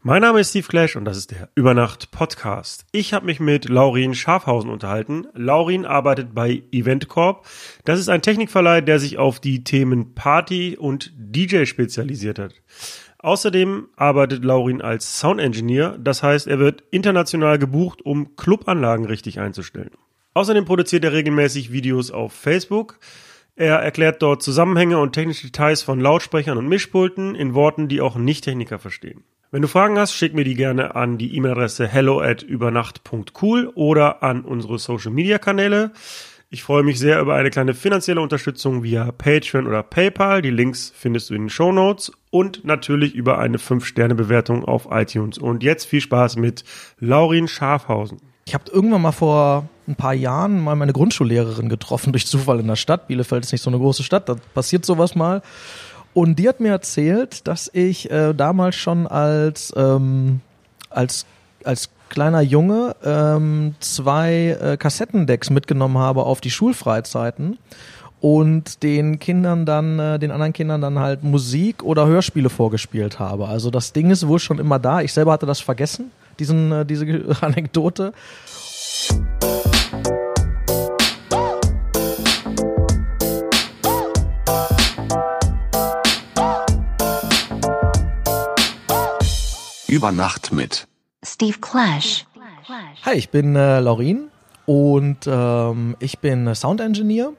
Mein Name ist Steve Clash und das ist der Übernacht Podcast. Ich habe mich mit Laurin Schafhausen unterhalten. Laurin arbeitet bei EventCorp. Das ist ein Technikverleih, der sich auf die Themen Party und DJ spezialisiert hat. Außerdem arbeitet Laurin als Sound Engineer, das heißt, er wird international gebucht, um Clubanlagen richtig einzustellen. Außerdem produziert er regelmäßig Videos auf Facebook. Er erklärt dort Zusammenhänge und technische Details von Lautsprechern und Mischpulten in Worten, die auch Nicht-Techniker verstehen. Wenn du Fragen hast, schick mir die gerne an die E-Mail-Adresse hello at übernacht.cool oder an unsere Social-Media-Kanäle. Ich freue mich sehr über eine kleine finanzielle Unterstützung via Patreon oder PayPal. Die Links findest du in den Show Notes und natürlich über eine 5-Sterne-Bewertung auf iTunes. Und jetzt viel Spaß mit Laurin Schafhausen. Ich habe irgendwann mal vor ein paar Jahren mal meine Grundschullehrerin getroffen durch Zufall in der Stadt. Bielefeld ist nicht so eine große Stadt, da passiert sowas mal. Und die hat mir erzählt, dass ich äh, damals schon als, ähm, als, als kleiner Junge ähm, zwei äh, Kassettendecks mitgenommen habe auf die Schulfreizeiten und den Kindern dann, äh, den anderen Kindern dann halt Musik oder Hörspiele vorgespielt habe. Also das Ding ist wohl schon immer da. Ich selber hatte das vergessen, diesen, äh, diese Anekdote. Über Nacht mit Steve Clash. Hi, ich bin äh, Laurin und ähm, ich bin Sound Engineer.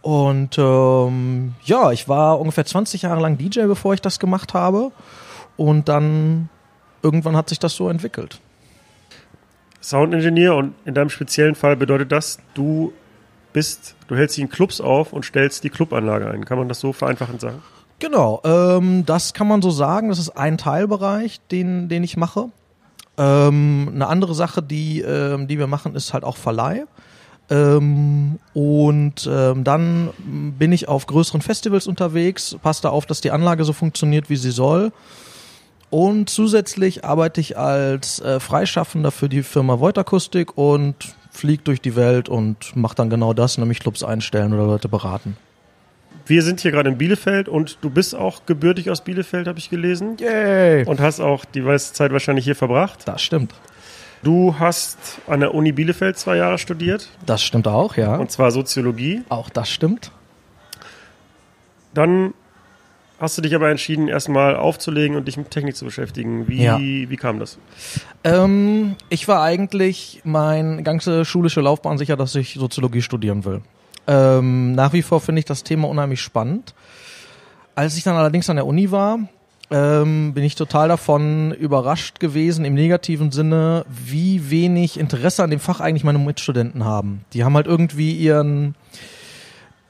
Und ähm, ja, ich war ungefähr 20 Jahre lang DJ, bevor ich das gemacht habe. Und dann irgendwann hat sich das so entwickelt. Sound Engineer und in deinem speziellen Fall bedeutet das, du bist, du hältst dich in Clubs auf und stellst die Clubanlage ein. Kann man das so vereinfachend sagen? Genau, ähm, das kann man so sagen. Das ist ein Teilbereich, den, den ich mache. Ähm, eine andere Sache, die, ähm, die wir machen, ist halt auch Verleih. Ähm, und ähm, dann bin ich auf größeren Festivals unterwegs, passe da auf, dass die Anlage so funktioniert, wie sie soll. Und zusätzlich arbeite ich als äh, Freischaffender für die Firma Voigt Akustik und fliege durch die Welt und mache dann genau das, nämlich Clubs einstellen oder Leute beraten. Wir sind hier gerade in Bielefeld und du bist auch gebürtig aus Bielefeld, habe ich gelesen. Yay! Und hast auch die meiste Zeit wahrscheinlich hier verbracht. Das stimmt. Du hast an der Uni Bielefeld zwei Jahre studiert. Das stimmt auch, ja. Und zwar Soziologie. Auch das stimmt. Dann hast du dich aber entschieden, erstmal aufzulegen und dich mit Technik zu beschäftigen. Wie, Ja. wie kam das? Ähm, ich war eigentlich meine ganze schulische Laufbahn sicher, dass ich Soziologie studieren will. Ähm, nach wie vor finde ich das Thema unheimlich spannend. Als ich dann allerdings an der Uni war, ähm, bin ich total davon überrascht gewesen, im negativen Sinne, wie wenig Interesse an dem Fach eigentlich meine Mitstudenten haben. Die haben halt irgendwie ihren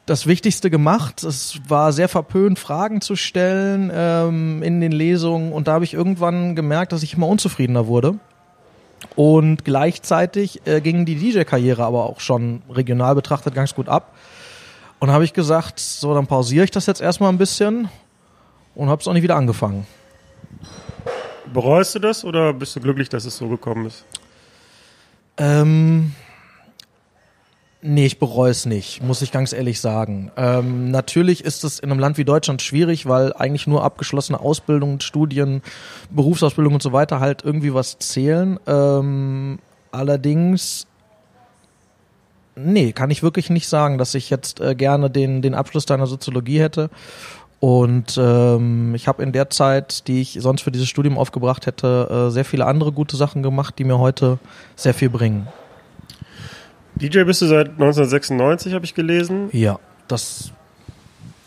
das Wichtigste gemacht. Es war sehr verpönt, Fragen zu stellen ähm, in den Lesungen und da habe ich irgendwann gemerkt, dass ich immer unzufriedener wurde. Und gleichzeitig äh, ging die DJ-Karriere aber auch schon regional betrachtet ganz gut ab. Und habe ich gesagt, so, dann pausiere ich das jetzt erstmal ein bisschen und habe es auch nicht wieder angefangen. Bereust du das oder bist du glücklich, dass es so gekommen ist? Ähm, nee, ich bereue es nicht, muss ich ganz ehrlich sagen. Ähm, natürlich ist es in einem Land wie Deutschland schwierig, weil eigentlich nur abgeschlossene Ausbildungen, Studien, Berufsausbildung und so weiter halt irgendwie was zählen. Ähm, allerdings, nee, kann ich wirklich nicht sagen, dass ich jetzt äh, gerne den, den Abschluss deiner Soziologie hätte. Und ähm, ich habe in der Zeit, die ich sonst für dieses Studium aufgebracht hätte, äh, sehr viele andere gute Sachen gemacht, die mir heute sehr viel bringen. DJ bist du seit 1996, habe ich gelesen. Ja, das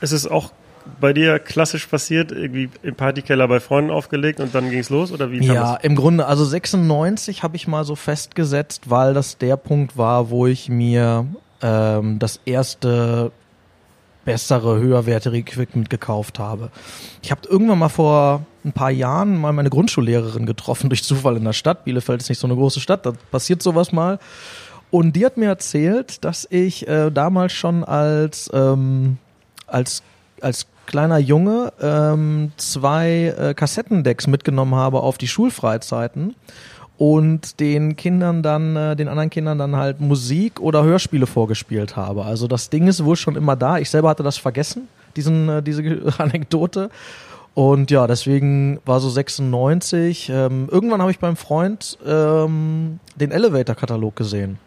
Es ist auch bei dir klassisch passiert, irgendwie im Partykeller bei Freunden aufgelegt und dann ging es los oder wie ja das? im Grunde also 96 habe ich mal so festgesetzt, weil das der Punkt war, wo ich mir ähm, das erste bessere, höherwertige Equipment gekauft habe. Ich habe irgendwann mal vor ein paar Jahren mal meine Grundschullehrerin getroffen durch Zufall in der Stadt. Bielefeld ist nicht so eine große Stadt, da passiert sowas mal. Und die hat mir erzählt, dass ich äh, damals schon als ähm, als als kleiner Junge ähm, zwei äh, Kassettendecks mitgenommen habe auf die Schulfreizeiten und den Kindern dann, äh, den anderen Kindern dann halt Musik oder Hörspiele vorgespielt habe. Also das Ding ist wohl schon immer da. Ich selber hatte das vergessen, diesen, äh, diese Anekdote. Und ja, deswegen war so 96. Ähm, irgendwann habe ich beim Freund ähm, den Elevator-Katalog gesehen.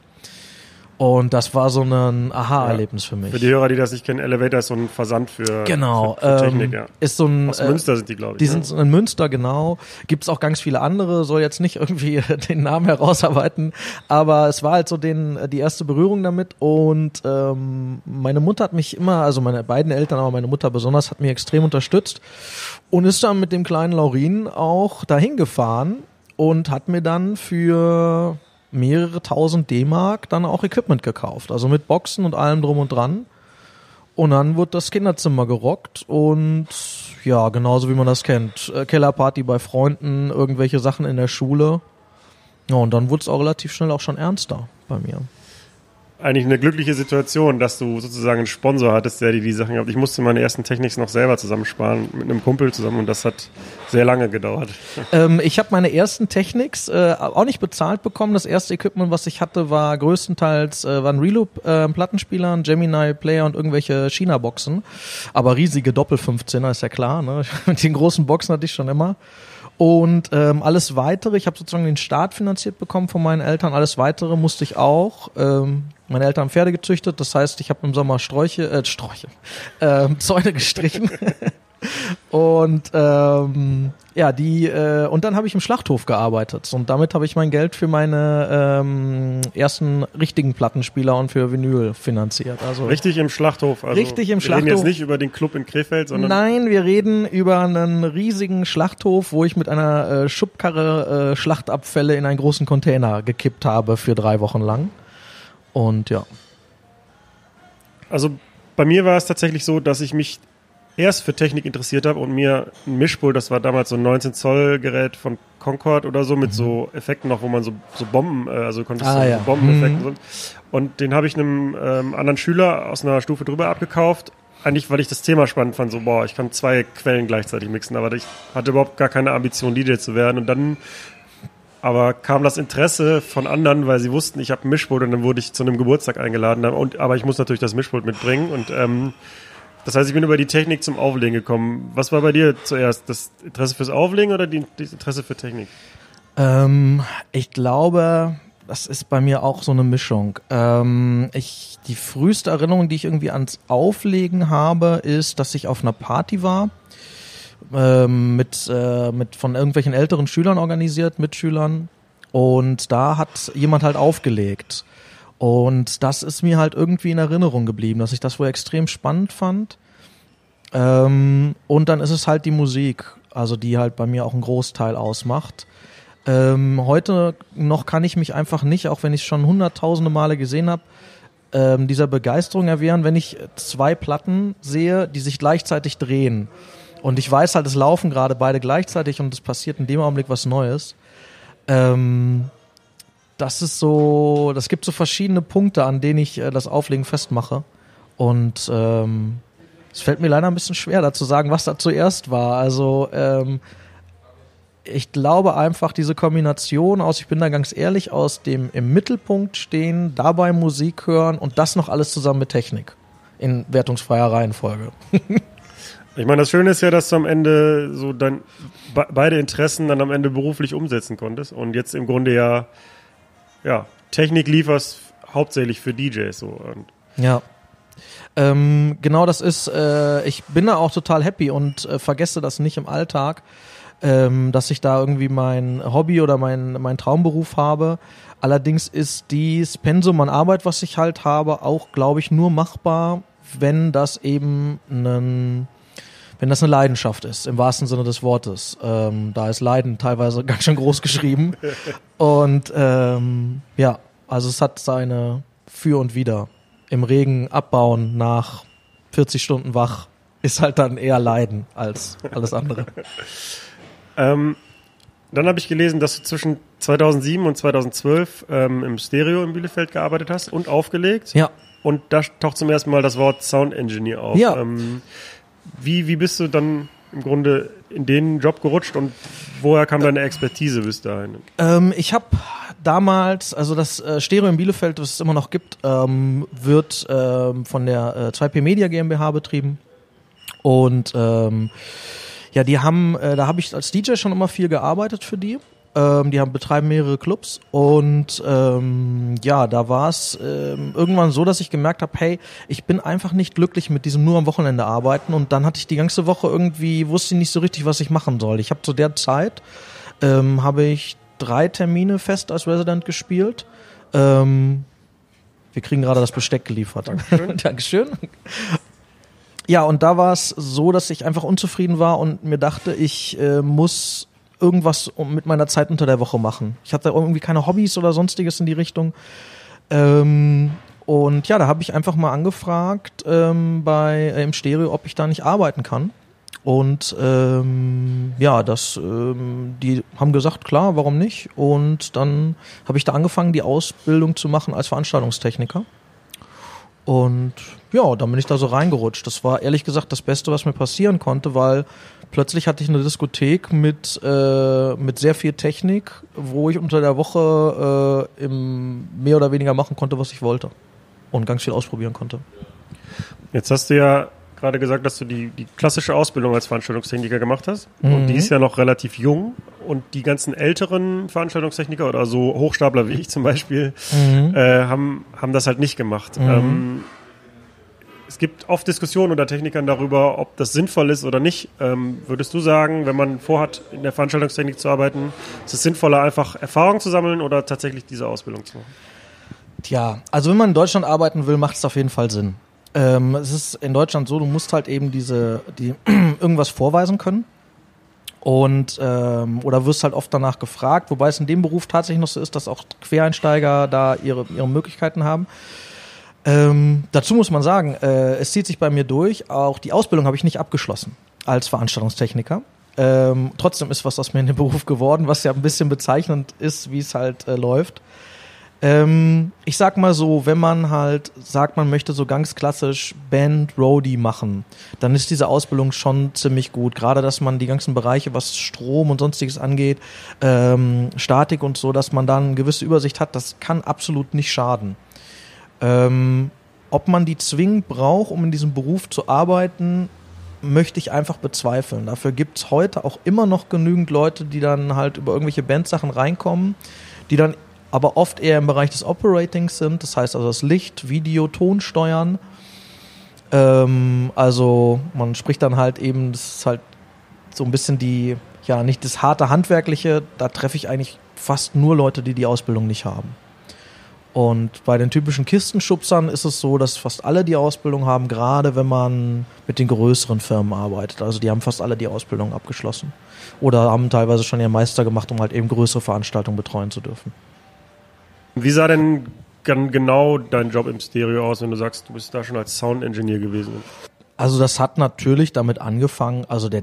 Und das war so ein Aha-Erlebnis für mich. Für die Hörer, die das nicht kennen, Elevator ist so ein Versand für, Genau, für, für ähm, Technik, ja. ist so ein Aus äh, Münster sind die, glaube ich. Die ne? sind in Münster, genau. Gibt's auch ganz viele andere, soll jetzt nicht irgendwie den Namen herausarbeiten, aber es war halt so den, die erste Berührung damit und ähm, meine Mutter hat mich immer, also meine beiden Eltern, aber meine Mutter besonders, hat mich extrem unterstützt und ist dann mit dem kleinen Laurin auch dahin gefahren und hat mir dann für mehrere tausend D-Mark dann auch Equipment gekauft, also mit Boxen und allem drum und dran. Und dann wird das Kinderzimmer gerockt und ja, genauso wie man das kennt. Äh, Kellerparty bei Freunden, irgendwelche Sachen in der Schule. Ja, und dann wurde es auch relativ schnell auch schon ernster bei mir. Eigentlich eine glückliche Situation, dass du sozusagen einen Sponsor hattest, der dir die Sachen gab. Ich musste meine ersten Techniks noch selber zusammensparen mit einem Kumpel zusammen und das hat sehr lange gedauert. Ähm, ich habe meine ersten Technics äh, auch nicht bezahlt bekommen. Das erste Equipment, was ich hatte, war größtenteils äh, waren Reloop äh, ein Gemini Player und irgendwelche China Boxen, aber riesige Doppel 15er ist ja klar. Ne? Mit den großen Boxen hatte ich schon immer. Und ähm, alles weitere, ich habe sozusagen den Start finanziert bekommen von meinen Eltern. Alles weitere musste ich auch. Ähm, meine Eltern haben Pferde gezüchtet, das heißt, ich habe im Sommer Sträuche, äh, Sträuche, ähm, Zäune gestrichen. und ähm, ja, die äh, und dann habe ich im Schlachthof gearbeitet und damit habe ich mein Geld für meine ähm, ersten richtigen Plattenspieler und für Vinyl finanziert. Also Richtig im Schlachthof. Also Richtig im wir reden jetzt Schlachthof. nicht über den Club in Krefeld, sondern Nein, wir reden über einen riesigen Schlachthof, wo ich mit einer äh, Schubkarre äh, Schlachtabfälle in einen großen Container gekippt habe für drei Wochen lang. Und ja. Also bei mir war es tatsächlich so, dass ich mich erst für Technik interessiert habe und mir ein Mischpult, das war damals so ein 19 Zoll Gerät von Concord oder so mit so Effekten noch, wo man so, so Bomben, äh, also konntest Ah, du ja. so Bombeneffekten Mhm. so. Und den habe ich einem ähm, anderen Schüler aus einer Stufe drüber abgekauft. Eigentlich, weil ich das Thema spannend fand, so, boah, ich kann zwei Quellen gleichzeitig mixen, aber ich hatte überhaupt gar keine Ambition, DJ zu werden. Und dann aber kam das Interesse von anderen, weil sie wussten, ich habe ein Mischpult und dann wurde ich zu einem Geburtstag eingeladen. Und, aber ich muss natürlich das Mischpult mitbringen. Und ähm, das heißt, ich bin über die Technik zum Auflegen gekommen. Was war bei dir zuerst? Das Interesse fürs Auflegen oder die, das Interesse für Technik? Ähm, ich glaube, das ist bei mir auch so eine Mischung. Ähm, ich, die früheste Erinnerung, die ich irgendwie ans Auflegen habe, ist, dass ich auf einer Party war. Ähm, mit, äh, mit von irgendwelchen älteren Schülern organisiert, Mitschülern. Und da hat jemand halt aufgelegt. Und das ist mir halt irgendwie in Erinnerung geblieben, dass ich das wohl extrem spannend fand. Ähm, und dann ist es halt die Musik, also die halt bei mir auch einen Großteil ausmacht. Ähm, heute noch kann ich mich einfach nicht, auch wenn ich es schon hunderttausende Male gesehen habe, ähm, dieser Begeisterung erwehren, wenn ich zwei Platten sehe, die sich gleichzeitig drehen. Und ich weiß halt, es laufen gerade beide gleichzeitig und es passiert in dem Augenblick was Neues. Ähm, das ist so, das gibt so verschiedene Punkte, an denen ich äh, das Auflegen festmache. Und ähm, es fällt mir leider ein bisschen schwer, da zu sagen, was da zuerst war. Also ähm, ich glaube einfach diese Kombination aus, ich bin da ganz ehrlich, aus dem im Mittelpunkt stehen, dabei Musik hören und das noch alles zusammen mit Technik in wertungsfreier Reihenfolge. Ich meine, das Schöne ist ja, dass du am Ende so dann be beide Interessen dann am Ende beruflich umsetzen konntest und jetzt im Grunde ja, ja Technik lieferst hauptsächlich für DJs so. Und Ja. Ähm, genau das ist, äh, ich bin da auch total happy und äh, vergesse das nicht im Alltag, ähm, dass ich da irgendwie mein Hobby oder mein, mein Traumberuf habe. Allerdings ist dieses Pensum an Arbeit, was ich halt habe, auch, glaube ich, nur machbar, wenn das eben ein wenn das eine Leidenschaft ist, im wahrsten Sinne des Wortes. Ähm, da ist Leiden teilweise ganz schön groß geschrieben. Und ähm, ja, also es hat seine Für und Wider. Im Regen abbauen nach 40 Stunden wach ist halt dann eher Leiden als alles andere. Ähm, dann habe ich gelesen, dass du zwischen 2007 und 2012 ähm, im Stereo in Bielefeld gearbeitet hast und aufgelegt. Ja. Und da taucht zum ersten Mal das Wort Sound Engineer auf. Ja. Ähm, wie, wie bist du dann im Grunde in den Job gerutscht und woher kam deine Expertise bis dahin? Ähm, ich habe damals, also das äh, Stereo in Bielefeld, was es immer noch gibt, ähm, wird ähm, von der äh, 2P Media GmbH betrieben. Und ähm, Ja, die haben, äh, da habe ich als DJ schon immer viel gearbeitet für die. Ähm, die haben betreiben mehrere Clubs und ähm, ja, da war es ähm, irgendwann so, dass ich gemerkt habe, hey, ich bin einfach nicht glücklich mit diesem nur am Wochenende arbeiten und dann hatte ich die ganze Woche irgendwie wusste ich nicht so richtig, was ich machen soll. Ich habe zu der Zeit ähm, habe ich drei Termine fest als Resident gespielt. Ähm, wir kriegen gerade das Besteck geliefert. Dankeschön. Dankeschön. Ja, und da war es so, dass ich einfach unzufrieden war und mir dachte, ich äh, muss irgendwas mit meiner Zeit unter der Woche machen. Ich hatte irgendwie keine Hobbys oder sonstiges in die Richtung. Ähm, und ja, da habe ich einfach mal angefragt ähm, bei äh, im Stereo, ob ich da nicht arbeiten kann. Und ähm, ja, das, ähm, die haben gesagt, klar, warum nicht? Und dann habe ich da angefangen, die Ausbildung zu machen als Veranstaltungstechniker. Und ja, dann bin ich da so reingerutscht. Das war ehrlich gesagt das Beste, was mir passieren konnte, weil plötzlich hatte ich eine Diskothek mit, äh, mit sehr viel Technik, wo ich unter der Woche äh, im mehr oder weniger machen konnte, was ich wollte. Und ganz viel ausprobieren konnte. Jetzt hast du ja gerade gesagt, dass du die, die klassische Ausbildung als Veranstaltungstechniker gemacht hast. Und die ist ja noch relativ jung. Und die ganzen älteren Veranstaltungstechniker oder so Hochstapler wie ich zum Beispiel äh, haben, haben das halt nicht gemacht. Ähm, es gibt oft Diskussionen unter Technikern darüber, ob das sinnvoll ist oder nicht. Ähm, würdest du sagen, wenn man vorhat, in der Veranstaltungstechnik zu arbeiten, ist es sinnvoller, einfach Erfahrung zu sammeln oder tatsächlich diese Ausbildung zu machen? Tja, also wenn man in Deutschland arbeiten will, macht es auf jeden Fall Sinn. Ähm, es ist in Deutschland so, du musst halt eben diese, die irgendwas vorweisen können. Und ähm, oder wirst halt oft danach gefragt, wobei es in dem Beruf tatsächlich noch so ist, dass auch Quereinsteiger da ihre, ihre Möglichkeiten haben. Ähm, dazu muss man sagen, äh, es zieht sich bei mir durch. Auch die Ausbildung habe ich nicht abgeschlossen als Veranstaltungstechniker. Ähm, trotzdem ist was aus mir in den Beruf geworden, was ja ein bisschen bezeichnend ist, wie es halt äh, läuft. Ähm, ich sag mal so, wenn man halt sagt, man möchte so ganz klassisch Band Roadie machen, dann ist diese Ausbildung schon ziemlich gut. Gerade, dass man die ganzen Bereiche, was Strom und sonstiges angeht, ähm, Statik und so, dass man dann eine gewisse Übersicht hat, das kann absolut nicht schaden. Ähm, ob man die zwingend braucht, um in diesem Beruf zu arbeiten, möchte ich einfach bezweifeln. Dafür gibt's heute auch immer noch genügend Leute, die dann halt über irgendwelche Bandsachen reinkommen, die dann aber oft eher im Bereich des Operatings sind, das heißt also das Licht, Video, Ton steuern. Ähm, also man spricht dann halt eben, das ist halt so ein bisschen die, ja, nicht das harte Handwerkliche, da treffe ich eigentlich fast nur Leute, die die Ausbildung nicht haben. Und bei den typischen Kistenschubsern ist es so, dass fast alle die Ausbildung haben, gerade wenn man mit den größeren Firmen arbeitet. Also die haben fast alle die Ausbildung abgeschlossen. Oder haben teilweise schon ihren Meister gemacht, um halt eben größere Veranstaltungen betreuen zu dürfen. Wie sah denn genau dein Job im Stereo aus, wenn du sagst, du bist da schon als Sound Engineer gewesen? Also das hat natürlich damit angefangen, also der,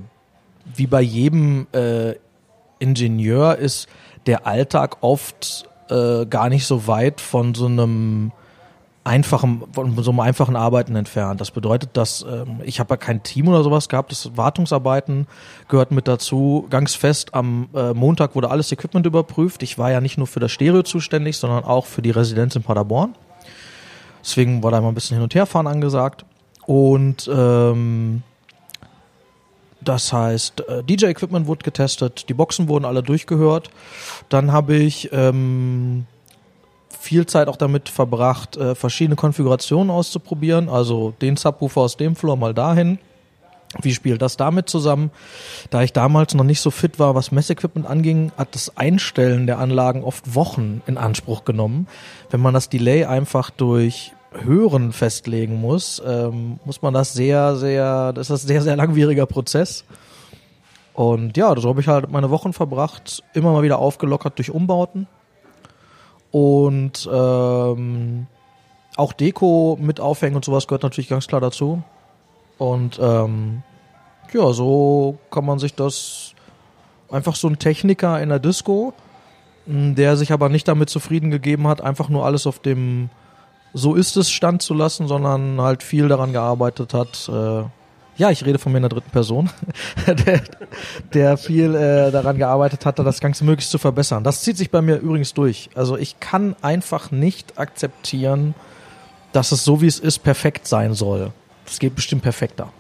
wie bei jedem äh, Ingenieur ist der Alltag oft äh, gar nicht so weit von so einem einfachen, von so einem einfachen Arbeiten entfernt. Das bedeutet, dass ähm, ich habe ja kein Team oder sowas gehabt. Das Wartungsarbeiten gehört mit dazu. Ganz fest am äh, Montag wurde alles Equipment überprüft. Ich war ja nicht nur für das Stereo zuständig, sondern auch für die Residenz in Paderborn. Deswegen war da immer ein bisschen hin und her fahren angesagt. Und ähm, das heißt, äh, DJ-Equipment wurde getestet, die Boxen wurden alle durchgehört. Dann habe ich ähm, viel Zeit auch damit verbracht, äh, verschiedene Konfigurationen auszuprobieren. Also den Subwoofer aus dem Floor mal dahin. Wie spielt das damit zusammen? Da ich damals noch nicht so fit war, was Messequipment anging, hat das Einstellen der Anlagen oft Wochen in Anspruch genommen. Wenn man das Delay einfach durch Hören festlegen muss, ähm, muss man das sehr, sehr, das ist ein sehr, sehr langwieriger Prozess. Und ja, so habe ich halt meine Wochen verbracht, immer mal wieder aufgelockert durch Umbauten. Und ähm, auch Deko mit aufhängen und sowas gehört natürlich ganz klar dazu. Und ähm, ja, so kann man sich das einfach so ein Techniker in der Disco, m, der sich aber nicht damit zufrieden gegeben hat, einfach nur alles auf dem so ist es Stand zu lassen, sondern halt viel daran gearbeitet hat. Äh, ja, ich rede von mir in der dritten Person, der, der viel äh, daran gearbeitet hat, das Ganze möglichst zu verbessern. Das zieht sich bei mir übrigens durch. Also ich kann einfach nicht akzeptieren, dass es so wie es ist perfekt sein soll. Das geht bestimmt perfekter.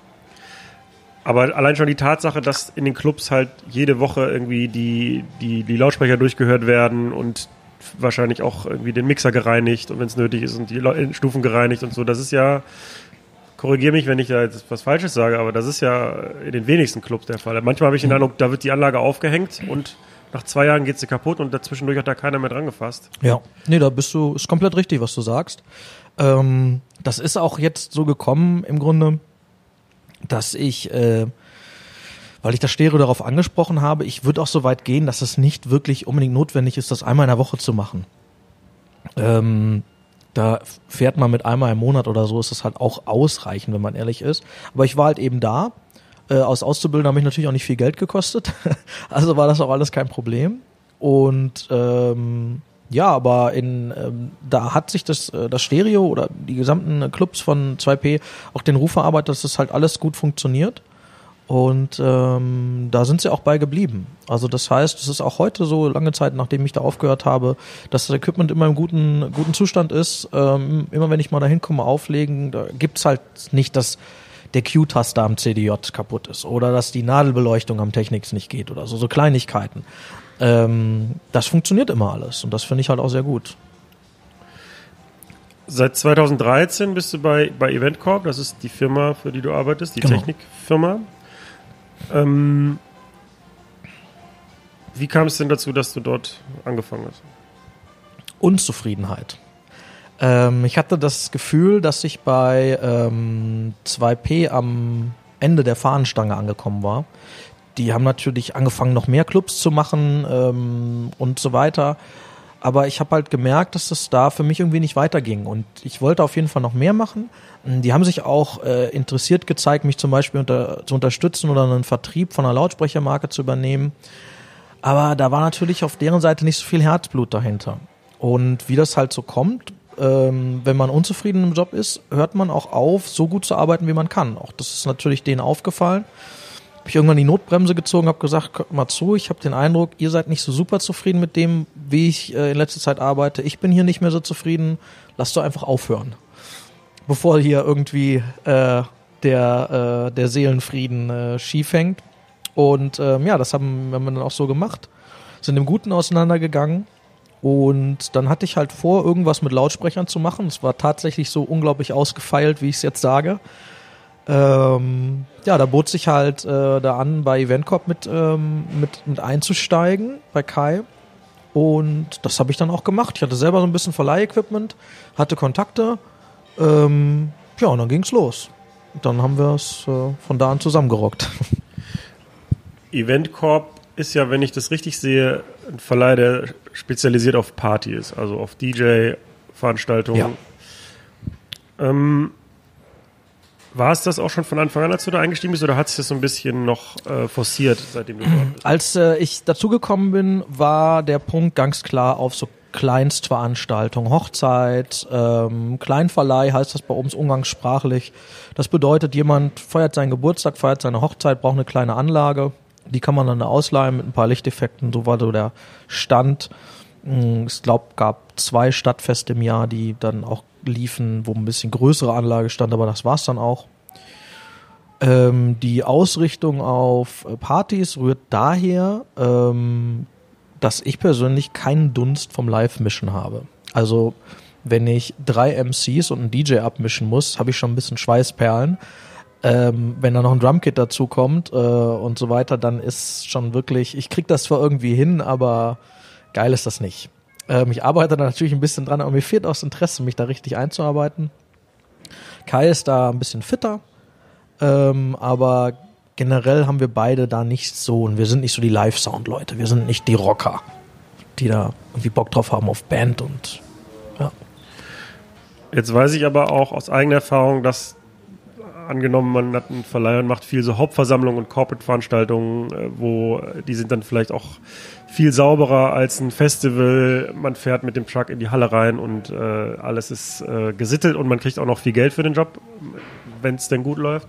Aber allein schon die Tatsache, dass in den Clubs halt jede Woche irgendwie die, die, die Lautsprecher durchgehört werden und wahrscheinlich auch irgendwie den Mixer gereinigt und wenn es nötig ist und die Stufen gereinigt und so, das ist ja, korrigiere mich, wenn ich da jetzt was Falsches sage, aber das ist ja in den wenigsten Clubs der Fall. Manchmal habe ich den mhm. Eindruck, da wird die Anlage aufgehängt und nach zwei Jahren geht sie kaputt und dazwischendurch hat da keiner mehr dran gefasst. Ja, nee, da bist du, ist komplett richtig, was du sagst. Ähm, das ist auch jetzt so gekommen im Grunde, dass ich, äh, weil ich das Stereo darauf angesprochen habe, ich würde auch so weit gehen, dass es nicht wirklich unbedingt notwendig ist, das einmal in der Woche zu machen. Ähm, da fährt man mit einmal im Monat oder so, ist das halt auch ausreichend, wenn man ehrlich ist. Aber ich war halt eben da. Äh, aus Auszubilden habe ich natürlich auch nicht viel Geld gekostet. also war das auch alles kein Problem. Und ähm, ja, aber in ähm, da hat sich das, äh, das Stereo oder die gesamten Clubs von 2P auch den Ruf erarbeitet, dass das halt alles gut funktioniert. Und ähm, da sind sie auch bei geblieben. Also das heißt, es ist auch heute so lange Zeit, nachdem ich da aufgehört habe, dass das Equipment immer im guten, guten Zustand ist. Ähm, immer wenn ich mal da hinkomme, auflegen, da gibt's halt nicht, dass der Q-Taster am CDJ kaputt ist oder dass die Nadelbeleuchtung am Technics nicht geht oder so, so Kleinigkeiten. Ähm, das funktioniert immer alles und das finde ich halt auch sehr gut. Seit 2013 bist du bei, bei EventCorp, das ist die Firma, für die du arbeitest, die genau. Technikfirma. Ähm, wie kam es denn dazu, dass du dort angefangen hast? Unzufriedenheit. Ähm, ich hatte das Gefühl, dass ich bei ähm, 2P am Ende der Fahnenstange angekommen war. Die haben natürlich angefangen, noch mehr Clubs zu machen ähm, und so weiter. Aber ich habe halt gemerkt, dass es da für mich irgendwie nicht weiterging. Und ich wollte auf jeden Fall noch mehr machen. Die haben sich auch äh, interessiert gezeigt, mich zum Beispiel unter, zu unterstützen oder einen Vertrieb von einer Lautsprechermarke zu übernehmen. Aber da war natürlich auf deren Seite nicht so viel Herzblut dahinter. Und wie das halt so kommt, ähm, wenn man unzufrieden im Job ist, hört man auch auf, so gut zu arbeiten, wie man kann. Auch das ist natürlich denen aufgefallen habe ich irgendwann die Notbremse gezogen, habe gesagt, kommt mal zu, ich habe den Eindruck, ihr seid nicht so super zufrieden mit dem, wie ich äh, in letzter Zeit arbeite. Ich bin hier nicht mehr so zufrieden. Lasst doch einfach aufhören. Bevor hier irgendwie äh, der, äh, der Seelenfrieden äh, schief hängt. Und ähm, ja, das haben, haben wir dann auch so gemacht. Sind im Guten auseinandergegangen. Und dann hatte ich halt vor, irgendwas mit Lautsprechern zu machen. Es war tatsächlich so unglaublich ausgefeilt, wie ich es jetzt sage. Ähm, ja, da bot sich halt äh, da an, bei EventCorp mit, ähm, mit, mit einzusteigen, bei Kai. Und das habe ich dann auch gemacht. Ich hatte selber so ein bisschen Verleihequipment, hatte Kontakte. Ähm, ja, und dann ging's los. Dann haben wir es äh, von da an zusammengerockt. EventCorp ist ja, wenn ich das richtig sehe, ein Verleih, der spezialisiert auf Partys, also auf DJ-Veranstaltungen. Ja. Ähm, war es das auch schon von Anfang an, als du da eingestiegen bist, oder hat sich das so ein bisschen noch äh, forciert, seitdem du dort bist? Als äh, ich dazugekommen bin, war der Punkt ganz klar auf so Kleinstveranstaltungen, Hochzeit, ähm, Kleinverleih heißt das bei uns umgangssprachlich. Das bedeutet, jemand feiert seinen Geburtstag, feiert seine Hochzeit, braucht eine kleine Anlage. Die kann man dann ausleihen mit ein paar Lichteffekten. So war so der Stand. Ich glaube, gab zwei Stadtfeste im Jahr, die dann auch liefen, wo ein bisschen größere Anlage stand, aber das war's dann auch. Ähm, die Ausrichtung auf äh, Partys rührt daher, ähm, dass ich persönlich keinen Dunst vom Live-Mischen habe. Also wenn ich drei MCs und einen DJ abmischen muss, habe ich schon ein bisschen Schweißperlen. Ähm, wenn da noch ein Drumkit dazu kommt äh, und so weiter, dann ist schon wirklich, ich krieg das zwar irgendwie hin, aber geil ist das nicht. Ähm, ich arbeite da natürlich ein bisschen dran, aber mir fehlt auch das Interesse, mich da richtig einzuarbeiten. Kai ist da ein bisschen fitter, ähm, aber generell haben wir beide da nicht so, und wir sind nicht so die Live-Sound-Leute, wir sind nicht die Rocker, die da irgendwie Bock drauf haben auf Band und ja. Jetzt weiß ich aber auch aus eigener Erfahrung, dass angenommen, man hat einen Verleih und macht viel so Hauptversammlungen und Corporate-Veranstaltungen, äh, wo die sind dann vielleicht auch viel sauberer als ein Festival. Man fährt mit dem Truck in die Halle rein und äh, alles ist äh, gesittelt und man kriegt auch noch viel Geld für den Job, wenn es denn gut läuft.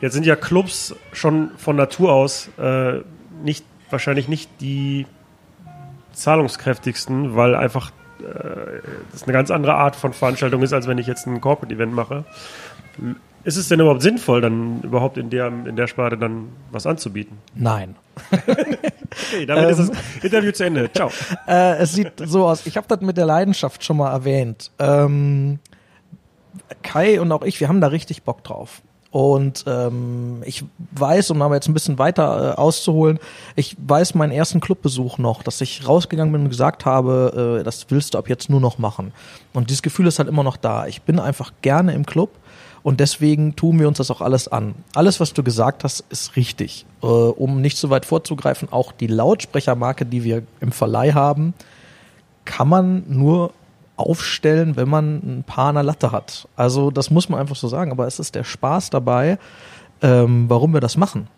Jetzt sind ja Clubs schon von Natur aus äh, nicht wahrscheinlich nicht die zahlungskräftigsten, weil einfach äh, das eine ganz andere Art von Veranstaltung ist, als wenn ich jetzt ein Corporate-Event mache. Ist es denn überhaupt sinnvoll, dann überhaupt in der, in der Sparte dann was anzubieten? Nein. Okay, damit ist das Interview zu Ende. Ciao. Äh, es sieht so aus. Ich habe das mit der Leidenschaft schon mal erwähnt. Ähm, Kai und auch ich, wir haben da richtig Bock drauf. Und ähm, ich weiß, um aber jetzt ein bisschen weiter äh, auszuholen, ich weiß meinen ersten Clubbesuch noch, dass ich rausgegangen bin und gesagt habe, äh, das willst du ab jetzt nur noch machen. Und dieses Gefühl ist halt immer noch da. Ich bin einfach gerne im Club und deswegen tun wir uns das auch alles an. Alles, was du gesagt hast, ist richtig. Äh, um nicht so weit vorzugreifen, auch die Lautsprechermarke, die wir im Verleih haben, kann man nur aufstellen, wenn man ein Paar an der Latte hat. Also das muss man einfach so sagen. Aber es ist der Spaß dabei, ähm, warum wir das machen.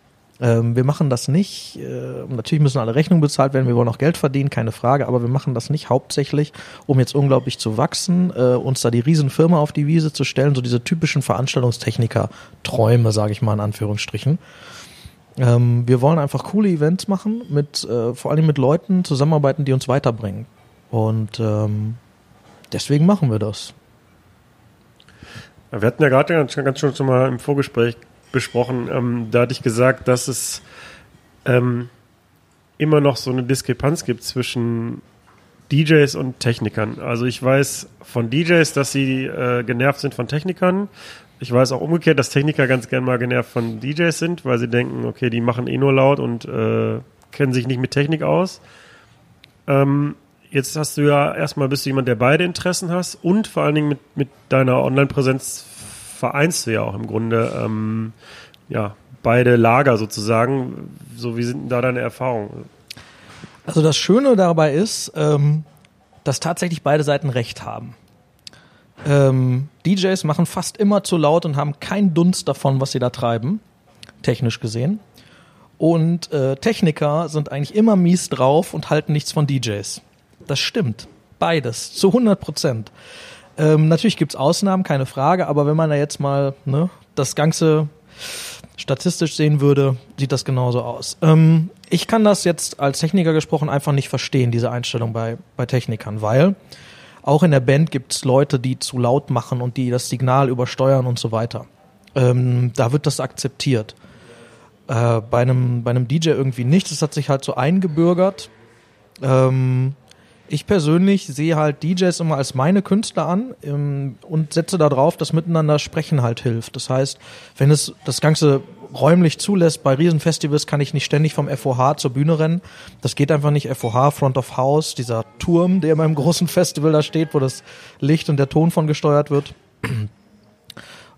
Ähm, wir machen das nicht, äh, natürlich müssen alle Rechnungen bezahlt werden, wir wollen auch Geld verdienen, keine Frage, aber wir machen das nicht hauptsächlich, um jetzt unglaublich zu wachsen, äh, uns da die Riesenfirma auf die Wiese zu stellen, so diese typischen Veranstaltungstechniker-Träume, sage ich mal in Anführungsstrichen. Ähm, wir wollen einfach coole Events machen, mit äh, vor allem mit Leuten zusammenarbeiten, die uns weiterbringen. Und ähm, deswegen machen wir das. Wir hatten ja gerade ganz, ganz schon mal im Vorgespräch besprochen, ähm, da hatte ich gesagt, dass es ähm, immer noch so eine Diskrepanz gibt zwischen DJs und Technikern. Also ich weiß von DJs, dass sie äh, genervt sind von Technikern. Ich weiß auch umgekehrt, dass Techniker ganz gern mal genervt von DJs sind, weil sie denken, okay, die machen eh nur laut und äh, kennen sich nicht mit Technik aus. Ähm, jetzt hast du ja erstmal bist du jemand, der beide Interessen hast und vor allen Dingen mit, mit deiner Online-Präsenz vereinst du ja auch im Grunde ähm, ja, beide Lager sozusagen. So, wie sind da deine Erfahrungen? Also das Schöne dabei ist, ähm, dass tatsächlich beide Seiten recht haben. Ähm, DJs machen fast immer zu laut und haben keinen Dunst davon, was sie da treiben, technisch gesehen. Und äh, Techniker sind eigentlich immer mies drauf und halten nichts von DJs. Das stimmt. Beides. Zu 100 Prozent. Ähm, natürlich gibt's Ausnahmen, keine Frage, aber wenn man da jetzt mal ne, das Ganze statistisch sehen würde, sieht das genauso aus. Ähm, ich kann das jetzt als Techniker gesprochen einfach nicht verstehen, diese Einstellung bei, bei Technikern, weil auch in der Band gibt's Leute, die zu laut machen und die das Signal übersteuern und so weiter. Ähm, da wird das akzeptiert. Äh, bei, einem, bei einem DJ irgendwie nicht. Das hat sich halt so eingebürgert. Ähm, ich persönlich sehe halt DJs immer als meine Künstler an ähm, und setze darauf, dass miteinander sprechen halt hilft. Das heißt, wenn es das Ganze räumlich zulässt, bei Riesenfestivals kann ich nicht ständig vom FOH zur Bühne rennen. Das geht einfach nicht. FOH, Front of House, dieser Turm, der beim großen Festival da steht, wo das Licht und der Ton von gesteuert wird.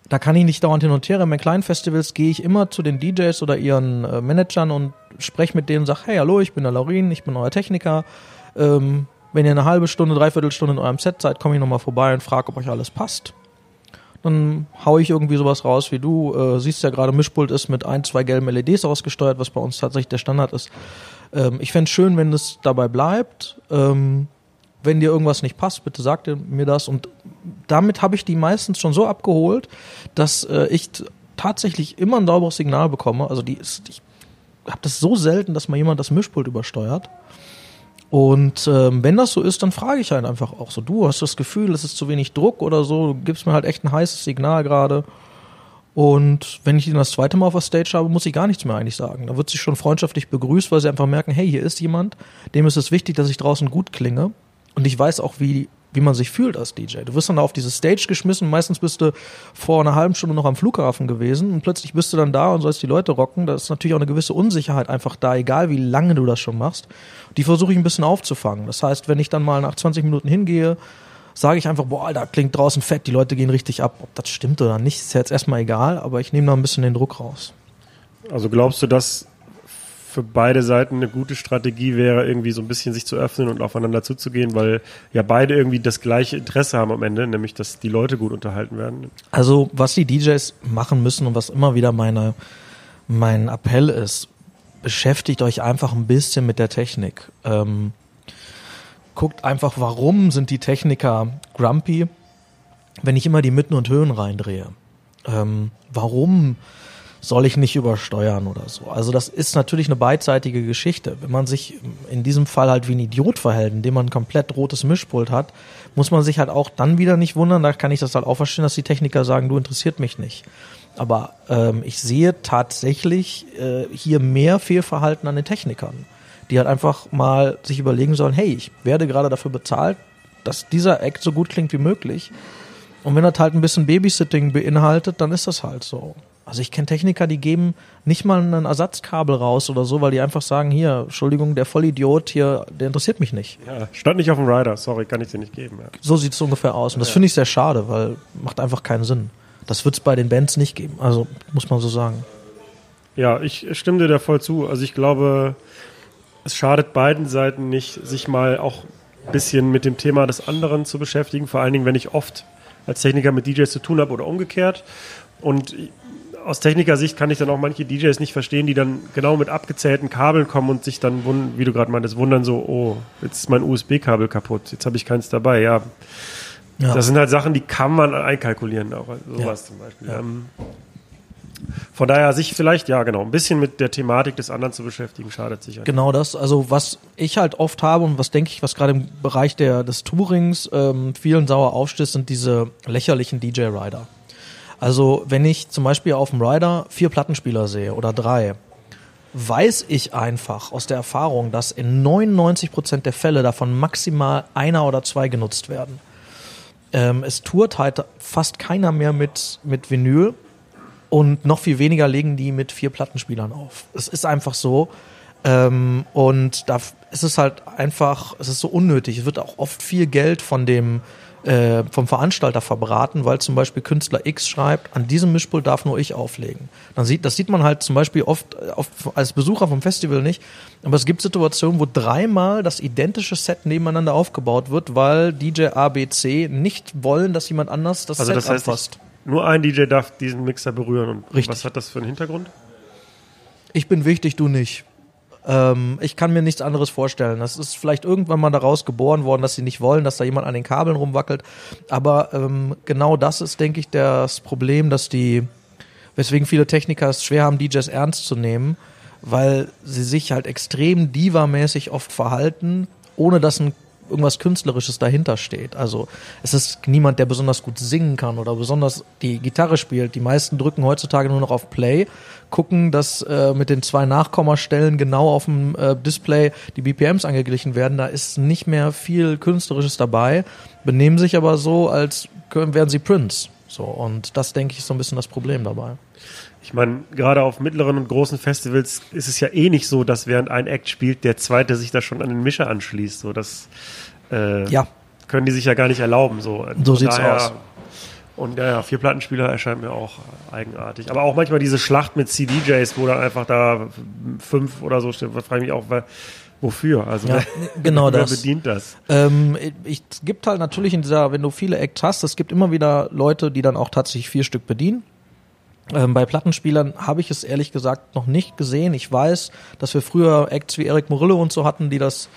Da kann ich nicht dauernd hin und her. Bei kleinen Festivals gehe ich immer zu den DJs oder ihren äh, Managern und spreche mit denen und sage, hey, hallo, ich bin der Laurin, ich bin euer Techniker. Ähm, wenn ihr eine halbe Stunde, dreiviertel Stunde in eurem Set seid, komme ich nochmal vorbei und frage, ob euch alles passt. Dann hau ich irgendwie sowas raus wie du. Äh, siehst ja gerade, Mischpult ist mit ein, zwei gelben LEDs ausgesteuert, was bei uns tatsächlich der Standard ist. Ähm, ich fände schön, wenn es dabei bleibt. Ähm, wenn dir irgendwas nicht passt, bitte sagt mir das. Und damit habe ich die meistens schon so abgeholt, dass äh, ich tatsächlich immer ein sauberes Signal bekomme. Also die ist, ich habe das so selten, dass mal jemand das Mischpult übersteuert. Und ähm, wenn das so ist, dann frage ich halt einfach auch so, du hast das Gefühl, es ist zu wenig Druck oder so, du gibst mir halt echt ein heißes Signal gerade. Und wenn ich ihn das zweite Mal auf der Stage habe, muss ich gar nichts mehr eigentlich sagen. Da wird sich schon freundschaftlich begrüßt, weil sie einfach merken, hey, hier ist jemand, dem ist es wichtig, dass ich draußen gut klinge. Und ich weiß auch, wie wie man sich fühlt als DJ. Du wirst dann auf diese Stage geschmissen, meistens bist du vor einer halben Stunde noch am Flughafen gewesen und plötzlich bist du dann da und sollst die Leute rocken. Da ist natürlich auch eine gewisse Unsicherheit einfach da, egal wie lange du das schon machst. Die versuche ich ein bisschen aufzufangen. Das heißt, wenn ich dann mal nach 20 Minuten hingehe, sage ich einfach, boah, da klingt draußen fett, die Leute gehen richtig ab. Ob das stimmt oder nicht, ist ja jetzt erstmal egal, aber ich nehme da ein bisschen den Druck raus. Also glaubst du, dass für beide Seiten eine gute Strategie wäre, irgendwie so ein bisschen sich zu öffnen und aufeinander zuzugehen, weil ja beide irgendwie das gleiche Interesse haben am Ende, nämlich dass die Leute gut unterhalten werden. Also was die DJs machen müssen und was immer wieder meine, mein Appell ist, beschäftigt euch einfach ein bisschen mit der Technik. Ähm, guckt einfach, warum sind die Techniker grumpy, wenn ich immer die Mitten und Höhen reindrehe. Ähm, warum soll ich nicht übersteuern oder so. Also das ist natürlich eine beidseitige Geschichte. Wenn man sich in diesem Fall halt wie ein Idiot verhält, indem man ein komplett rotes Mischpult hat, muss man sich halt auch dann wieder nicht wundern, da kann ich das halt auch verstehen, dass die Techniker sagen, du interessiert mich nicht. Aber ähm, ich sehe tatsächlich äh, hier mehr Fehlverhalten an den Technikern, die halt einfach mal sich überlegen sollen, hey, ich werde gerade dafür bezahlt, dass dieser Act so gut klingt wie möglich. Und wenn das halt ein bisschen Babysitting beinhaltet, dann ist das halt so. Also ich kenne Techniker, die geben nicht mal ein Ersatzkabel raus oder so, weil die einfach sagen, hier, Entschuldigung, der Vollidiot hier, der interessiert mich nicht. Ja, stand nicht auf dem Rider, sorry, kann ich dir nicht geben. Ja. So sieht es ungefähr aus. Und das ja. finde ich sehr schade, weil macht einfach keinen Sinn. Das wird es bei den Bands nicht geben. Also muss man so sagen. Ja, ich stimme dir da voll zu. Also ich glaube, es schadet beiden Seiten nicht, sich mal auch ein bisschen mit dem Thema des anderen zu beschäftigen. Vor allen Dingen, wenn ich oft als Techniker mit DJs zu tun habe oder umgekehrt. Und aus Technikersicht kann ich dann auch manche DJs nicht verstehen, die dann genau mit abgezählten Kabeln kommen und sich dann, wie du gerade meintest, wundern so, oh, jetzt ist mein USB-Kabel kaputt, jetzt habe ich keins dabei. Ja, ja, das sind halt Sachen, die kann man einkalkulieren, auch sowas ja. zum Beispiel. Ja. Ähm, von daher sich vielleicht, ja genau, ein bisschen mit der Thematik des anderen zu beschäftigen, schadet sicher. Genau das, also was ich halt oft habe und was denke ich, was gerade im Bereich der, des Tourings ähm, vielen sauer aufstößt, sind diese lächerlichen DJ-Rider. Also wenn ich zum Beispiel auf dem Rider vier Plattenspieler sehe oder drei, weiß ich einfach aus der Erfahrung, dass in 99 Prozent der Fälle davon maximal einer oder zwei genutzt werden. Ähm, es tourt halt fast keiner mehr mit, mit Vinyl und noch viel weniger legen die mit vier Plattenspielern auf. Es ist einfach so. Ähm, und da ist es halt einfach, es ist so unnötig. Es wird auch oft viel Geld von dem äh, vom Veranstalter verbraten, weil zum Beispiel Künstler X schreibt, an diesem Mischpult darf nur ich auflegen. Dann sieht, das sieht man halt zum Beispiel oft, äh, oft als Besucher vom Festival nicht, aber es gibt Situationen, wo dreimal das identische Set nebeneinander aufgebaut wird, weil DJ ABC nicht wollen, dass jemand anders das also Set das heißt, anfasst. Nur ein DJ darf diesen Mixer berühren. Und Richtig. was hat das für einen Hintergrund? Ich bin wichtig, du nicht. Ähm, ich kann mir nichts anderes vorstellen. Das ist vielleicht irgendwann mal daraus geboren worden, dass sie nicht wollen, dass da jemand an den Kabeln rumwackelt. Aber ähm, genau das ist, denke ich, das Problem, dass die, weswegen viele Techniker es schwer haben, DJs ernst zu nehmen, weil sie sich halt extrem diva-mäßig oft verhalten, ohne dass ein irgendwas Künstlerisches dahinter steht. Also es ist niemand, der besonders gut singen kann oder besonders die Gitarre spielt. Die meisten drücken heutzutage nur noch auf Play, gucken, dass äh, mit den zwei Nachkommastellen genau auf dem äh, Display die BPMs angeglichen werden. Da ist nicht mehr viel Künstlerisches dabei, benehmen sich aber so, als wären sie Prince. So, und das, denke ich, ist so ein bisschen das Problem dabei. Ich meine, gerade auf mittleren und großen Festivals ist es ja eh nicht so, dass während ein Act spielt, der zweite sich da schon an den Mischer anschließt. So, das äh, ja. können die sich ja gar nicht erlauben. So, so sieht's daher, aus. Und ja, ja, vier Plattenspieler erscheint mir auch eigenartig. Aber auch manchmal diese Schlacht mit CDJs, wo dann einfach da fünf oder so steht, frage ich mich auch, weil, wofür? Also ja, wer, genau wer das. bedient das? Ähm, ich, es gibt halt natürlich in dieser, wenn du viele Acts hast, es gibt immer wieder Leute, die dann auch tatsächlich vier Stück bedienen. Ähm, bei Plattenspielern habe ich es ehrlich gesagt noch nicht gesehen. Ich weiß, dass wir früher Acts wie Eric Murillo und so hatten, die das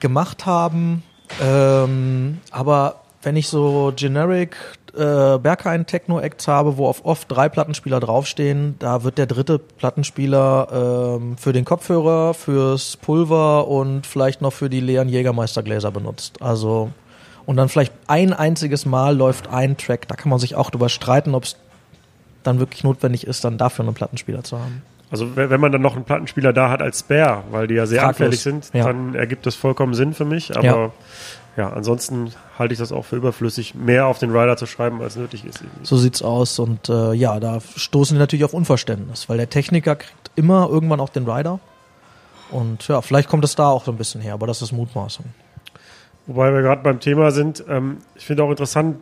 gemacht haben. Ähm, aber wenn ich so generic äh, Berghain Techno Acts habe, wo auf oft drei Plattenspieler draufstehen, da wird der dritte Plattenspieler ähm, für den Kopfhörer, fürs Pulver und vielleicht noch für die leeren Jägermeistergläser benutzt. Also und dann vielleicht ein einziges Mal läuft ein Track. Da kann man sich auch drüber streiten, ob es dann wirklich notwendig ist, dann dafür einen Plattenspieler zu haben. Also wenn man dann noch einen Plattenspieler da hat als Spare, weil die ja sehr Fraglos. anfällig sind, ja. dann ergibt das vollkommen Sinn für mich. Aber ja. ja. ansonsten halte ich das auch für überflüssig, mehr auf den Rider zu schreiben, als nötig ist. So sieht's aus. Und äh, ja, da stoßen die natürlich auf Unverständnis, weil der Techniker kriegt immer irgendwann auch den Rider. Und ja, vielleicht kommt es da auch so ein bisschen her, aber das ist Mutmaßung. Wobei wir gerade beim Thema sind, ähm, ich finde auch interessant,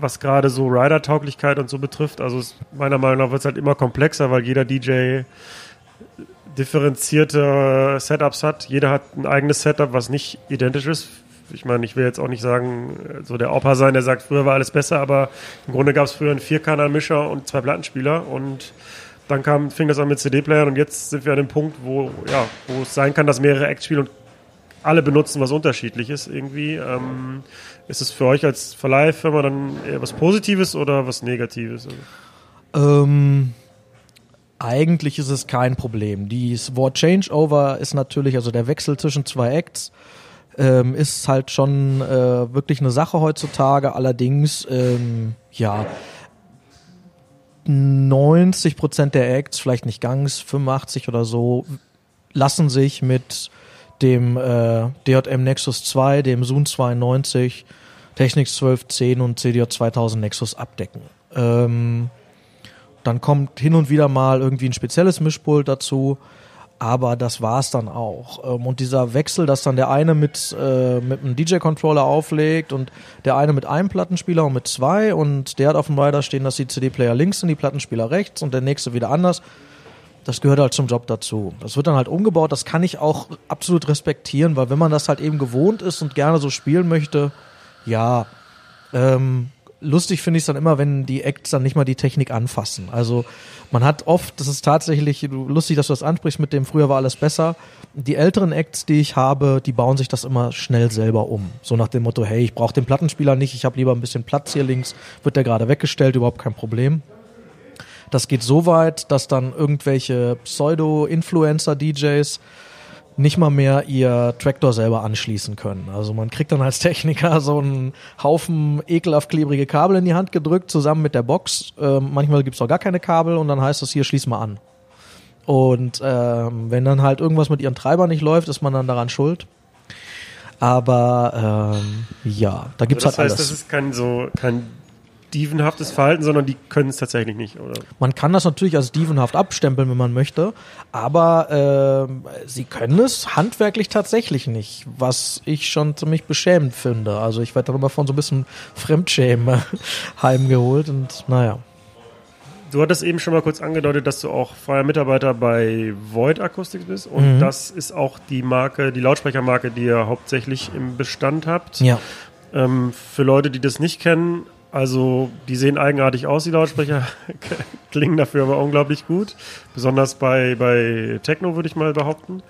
was gerade so Rider-Tauglichkeit und so betrifft. Also es, meiner Meinung nach wird es halt immer komplexer, weil jeder DJ differenzierte Setups hat. Jeder hat ein eigenes Setup, was nicht identisch ist. Ich meine, ich will jetzt auch nicht sagen, so der Opa sein, der sagt, früher war alles besser, aber im Grunde gab es früher einen Vierkanal-Mischer und zwei Plattenspieler und dann kam, fing das an mit CD-Playern und jetzt sind wir an dem Punkt, wo, ja, wo es sein kann, dass mehrere Acts spielen und alle benutzen was Unterschiedliches irgendwie. Ähm, ist es für euch als Verleihfirma dann eher was Positives oder was Negatives? Ähm, eigentlich ist es kein Problem. Das Wort Changeover ist natürlich, also der Wechsel zwischen zwei Acts, ähm, ist halt schon äh, wirklich eine Sache heutzutage. Allerdings, ähm, ja, 90 Prozent der Acts, vielleicht nicht ganz, 85 oder so, lassen sich mit dem äh, DJM Nexus 2, dem Zoom 92, Technics 1210 und CDJ 2000 Nexus abdecken. Ähm, dann kommt hin und wieder mal irgendwie ein spezielles Mischpult dazu, aber das war's dann auch. Ähm, und dieser Wechsel, dass dann der eine mit, äh, mit einem DJ-Controller auflegt und der eine mit einem Plattenspieler und mit zwei und der hat auf dem Rider stehen, dass die CD-Player links sind, die Plattenspieler rechts und der nächste wieder anders. Das gehört halt zum Job dazu. Das wird dann halt umgebaut, das kann ich auch absolut respektieren, weil wenn man das halt eben gewohnt ist und gerne so spielen möchte, ja, ähm, lustig finde ich es dann immer, wenn die Acts dann nicht mal die Technik anfassen. Also man hat oft, das ist tatsächlich lustig, dass du das ansprichst mit dem früher war alles besser. Die älteren Acts, die ich habe, die bauen sich das immer schnell selber um. So nach dem Motto, hey, ich brauche den Plattenspieler nicht, ich habe lieber ein bisschen Platz hier links, wird der gerade weggestellt, überhaupt kein Problem. Das geht so weit, dass dann irgendwelche Pseudo-Influencer-DJs nicht mal mehr ihr Traktor selber anschließen können. Also man kriegt dann als Techniker so einen Haufen ekelhaft klebrige Kabel in die Hand gedrückt, zusammen mit der Box. Ähm, manchmal gibt's auch gar keine Kabel und dann heißt es hier, schließ mal an. Und ähm, wenn dann halt irgendwas mit ihren Treibern nicht läuft, ist man dann daran schuld. Aber ähm, ja, da gibt's also das halt heißt, alles. das ist kein so kein dievenhaftes Verhalten, sondern die können es tatsächlich nicht, oder? Man kann das natürlich als dievenhaft abstempeln, wenn man möchte, aber äh, sie können es handwerklich tatsächlich nicht, was ich schon ziemlich beschämend finde. Also ich werde darüber von so ein bisschen Fremdschämen heimgeholt und naja. Du hattest eben schon mal kurz angedeutet, dass du auch freier Mitarbeiter bei Void Acoustics bist und Mhm. das ist auch die Marke, die Lautsprechermarke, die ihr hauptsächlich im Bestand habt. Ja. Ähm, für Leute, die das nicht kennen, also die sehen eigenartig aus, die Lautsprecher, klingen dafür aber unglaublich gut. Besonders bei, bei Techno würde ich mal behaupten.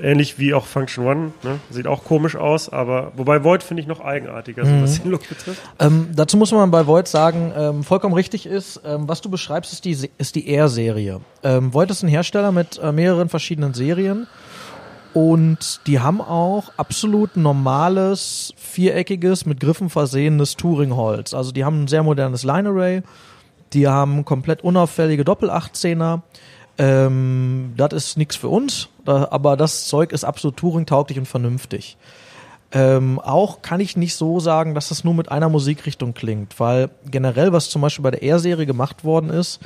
Ähnlich wie auch Function One, ne? sieht auch komisch aus, aber wobei Void finde ich noch eigenartiger, so was den Look betrifft. Ähm, dazu muss man bei Void sagen, ähm, vollkommen richtig ist, ähm, was du beschreibst, ist die, ist die Air-Serie. Ähm, Void ist ein Hersteller mit äh, mehreren verschiedenen Serien und die haben auch absolut normales, viereckiges, mit Griffen versehenes Touringholz. Also die haben ein sehr modernes Line-Array, die haben komplett unauffällige Doppel-18er. Ähm, das ist nichts für uns, da, aber das Zeug ist absolut Touring-tauglich und vernünftig. Ähm, auch kann ich nicht so sagen, dass das nur mit einer Musikrichtung klingt, weil generell, was zum Beispiel bei der R-Serie gemacht worden ist,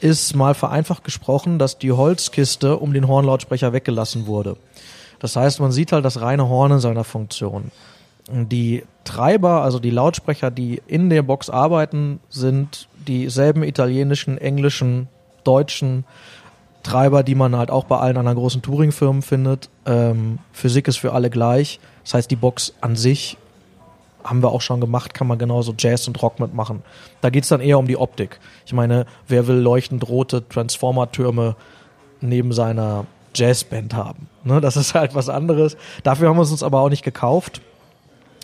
ist mal vereinfacht gesprochen, dass die Holzkiste um den Hornlautsprecher weggelassen wurde. Das heißt, man sieht halt das reine Horn in seiner Funktion. Die Treiber, also die Lautsprecher, die in der Box arbeiten, sind dieselben italienischen, englischen, deutschen Treiber, die man halt auch bei allen anderen großen Touring-Firmen findet. Ähm, Physik ist für alle gleich. Das heißt, die Box an sich haben wir auch schon gemacht, kann man genauso Jazz und Rock mitmachen. Da geht's dann eher um die Optik. Ich meine, wer will leuchtend rote Transformer-Türme neben seiner Jazzband haben? Ne, das ist halt was anderes. Dafür haben wir es uns aber auch nicht gekauft.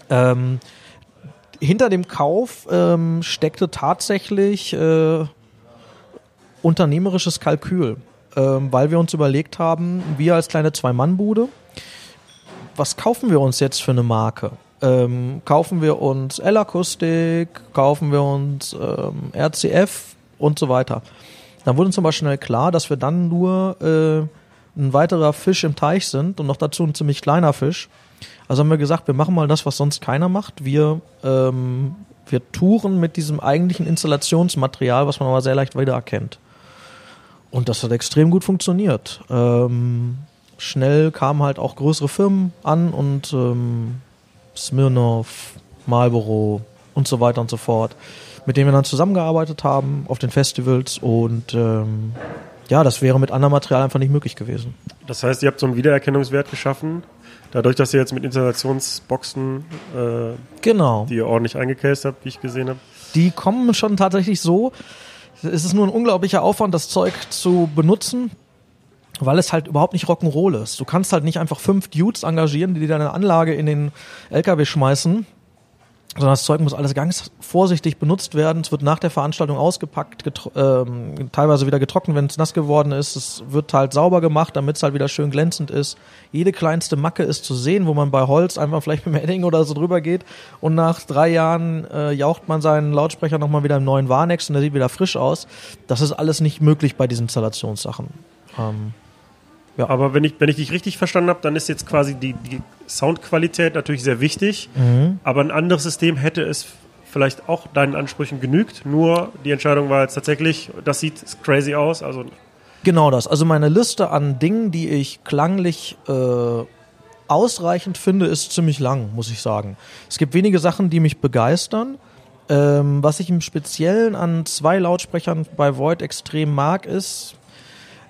Ähm, hinter dem Kauf ähm, steckte tatsächlich äh, unternehmerisches Kalkül, ähm, weil wir uns überlegt haben, wir als kleine Zwei-Mann-Bude, was kaufen wir uns jetzt für eine Marke? Ähm, kaufen wir uns L-Akustik, kaufen wir uns ähm, RCF und so weiter. Dann wurde uns aber schnell klar, dass wir dann nur äh, ein weiterer Fisch im Teich sind und noch dazu ein ziemlich kleiner Fisch. Also haben wir gesagt, wir machen mal das, was sonst keiner macht. Wir, ähm, wir touren mit diesem eigentlichen Installationsmaterial, was man aber sehr leicht wiedererkennt. Und das hat extrem gut funktioniert. Ähm, schnell kamen halt auch größere Firmen an und ähm, Smirnoff, Marlboro und so weiter und so fort, mit denen wir dann zusammengearbeitet haben auf den Festivals und ähm, ja, das wäre mit anderem Material einfach nicht möglich gewesen. Das heißt, ihr habt so einen Wiedererkennungswert geschaffen, dadurch, dass ihr jetzt mit Installationsboxen, äh, Genau. die ihr ordentlich eingecased habt, wie ich gesehen habe. Die kommen schon tatsächlich so. Es ist nur ein unglaublicher Aufwand, das Zeug zu benutzen, weil es halt überhaupt nicht Rock'n'Roll ist. Du kannst halt nicht einfach fünf Dudes engagieren, die dir deine Anlage in den LKW schmeißen sondern das Zeug muss alles ganz vorsichtig benutzt werden. Es wird nach der Veranstaltung ausgepackt, ähm, teilweise wieder getrocknet, wenn es nass geworden ist. Es wird halt sauber gemacht, damit es halt wieder schön glänzend ist. Jede kleinste Macke ist zu sehen, wo man bei Holz einfach vielleicht mit dem Edding oder so drüber geht und nach drei Jahren äh, jaucht man seinen Lautsprecher nochmal wieder im neuen Warnex und der sieht wieder frisch aus. Das ist alles nicht möglich bei diesen Installationssachen. Ähm, ja. Aber wenn ich, wenn ich dich richtig verstanden habe, dann ist jetzt quasi die, die Soundqualität natürlich sehr wichtig. Mhm. Aber ein anderes System hätte es vielleicht auch deinen Ansprüchen genügt. Nur die Entscheidung war jetzt tatsächlich, das sieht crazy aus. Also genau das. Also meine Liste an Dingen, die ich klanglich äh, ausreichend finde, ist ziemlich lang, muss ich sagen. Es gibt wenige Sachen, die mich begeistern. Ähm, was ich im Speziellen an zwei Lautsprechern bei Void extrem mag, ist,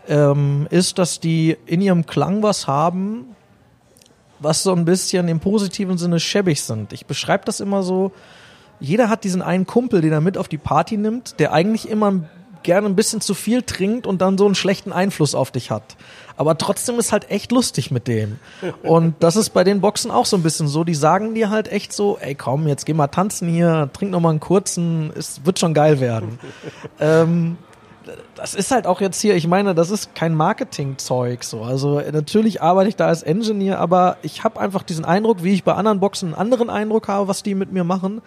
ähm, ist, dass die in ihrem Klang was haben, was so ein bisschen im positiven Sinne schäbig sind. Ich beschreibe das immer so, jeder hat diesen einen Kumpel, den er mit auf die Party nimmt, der eigentlich immer gerne ein bisschen zu viel trinkt und dann so einen schlechten Einfluss auf dich hat. Aber trotzdem ist halt echt lustig mit dem. Und das ist bei den Boxen auch so ein bisschen so. Die sagen dir halt echt so, ey komm, jetzt geh mal tanzen hier, trink noch mal einen kurzen, es wird schon geil werden. ähm, das ist halt auch jetzt hier, ich meine, das ist kein Marketing-Zeug so. Also natürlich arbeite ich da als Engineer, aber ich habe einfach diesen Eindruck, wie ich bei anderen Boxen einen anderen Eindruck habe, was die mit mir machen.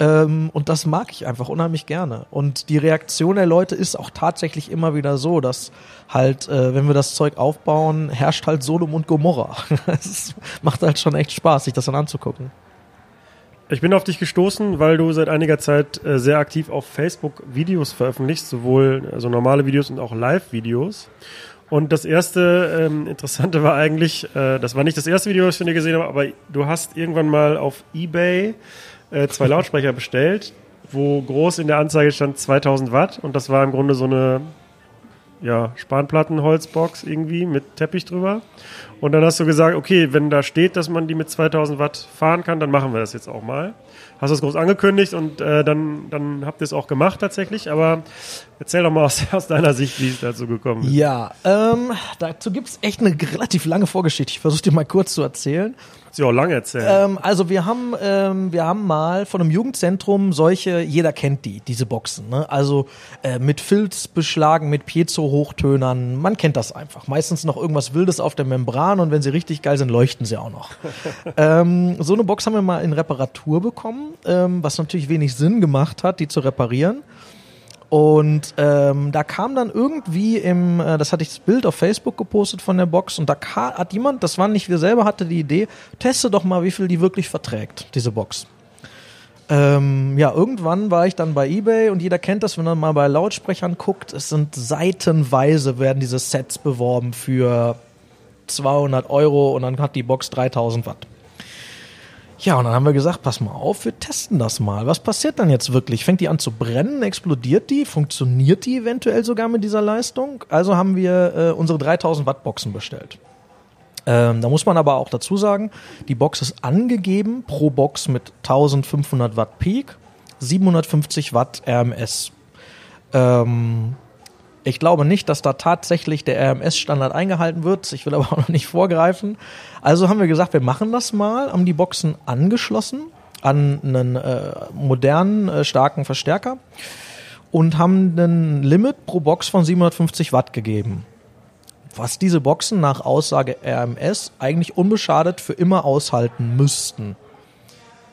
Ähm, und das mag ich einfach unheimlich gerne. Und die Reaktion der Leute ist auch tatsächlich immer wieder so, dass halt, äh, wenn wir das Zeug aufbauen, herrscht halt Sodom und Gomorra. Es macht halt schon echt Spaß, sich das dann anzugucken. Ich bin auf dich gestoßen, weil du seit einiger Zeit äh, sehr aktiv auf Facebook Videos veröffentlichst, sowohl also normale Videos und auch Live-Videos. Und das erste ähm, Interessante war eigentlich, äh, das war nicht das erste Video, was ich von dir gesehen habe, aber du hast irgendwann mal auf eBay äh, zwei Lautsprecher bestellt, wo groß in der Anzeige stand 2000 Watt und das war im Grunde so eine ja, Spanplattenholzbox irgendwie mit Teppich drüber. Und dann hast du gesagt, okay, wenn da steht, dass man die mit 2000 Watt fahren kann, dann machen wir das jetzt auch mal. Hast das groß angekündigt und äh, dann, dann habt ihr es auch gemacht tatsächlich. Aber erzähl doch mal aus, aus deiner Sicht, wie es dazu gekommen ist. Ja, ähm, dazu gibt es echt eine relativ lange Vorgeschichte. Ich versuche dir mal kurz zu erzählen. Kannst du auch lange erzählen. Ähm, also wir haben, ähm, wir haben mal von einem Jugendzentrum solche, jeder kennt die, diese Boxen. Ne? Also äh, mit Filz beschlagen, mit Piezo-Hochtönern. Man kennt das einfach. Meistens noch irgendwas Wildes auf der Membran und wenn sie richtig geil sind, leuchten sie auch noch. ähm, so eine Box haben wir mal in Reparatur bekommen, ähm, was natürlich wenig Sinn gemacht hat, die zu reparieren. Und ähm, da kam dann irgendwie im, äh, das hatte ich das Bild auf Facebook gepostet von der Box und da hat jemand, das war nicht wir selber, hatte die Idee, teste doch mal, wie viel die wirklich verträgt, diese Box. Ähm, ja, irgendwann war ich dann bei eBay und jeder kennt das, wenn man mal bei Lautsprechern guckt, es sind seitenweise werden diese Sets beworben für 200 Euro und dann hat die Box 3000 Watt. Ja, und dann haben wir gesagt, pass mal auf, wir testen das mal. Was passiert dann jetzt wirklich? Fängt die an zu brennen? Explodiert die? Funktioniert die eventuell sogar mit dieser Leistung? Also haben wir äh, unsere 3000 Watt Boxen bestellt. Ähm, da muss man aber auch dazu sagen, die Box ist angegeben pro Box mit 1500 Watt Peak, 750 Watt RMS. Ähm, ich glaube nicht, dass da tatsächlich der RMS-Standard eingehalten wird. Ich will aber auch noch nicht vorgreifen. Also haben wir gesagt, wir machen das mal, haben die Boxen angeschlossen an einen äh, modernen, äh, starken Verstärker und haben ein Limit pro Box von 750 Watt gegeben. Was diese Boxen nach Aussage RMS eigentlich unbeschadet für immer aushalten müssten.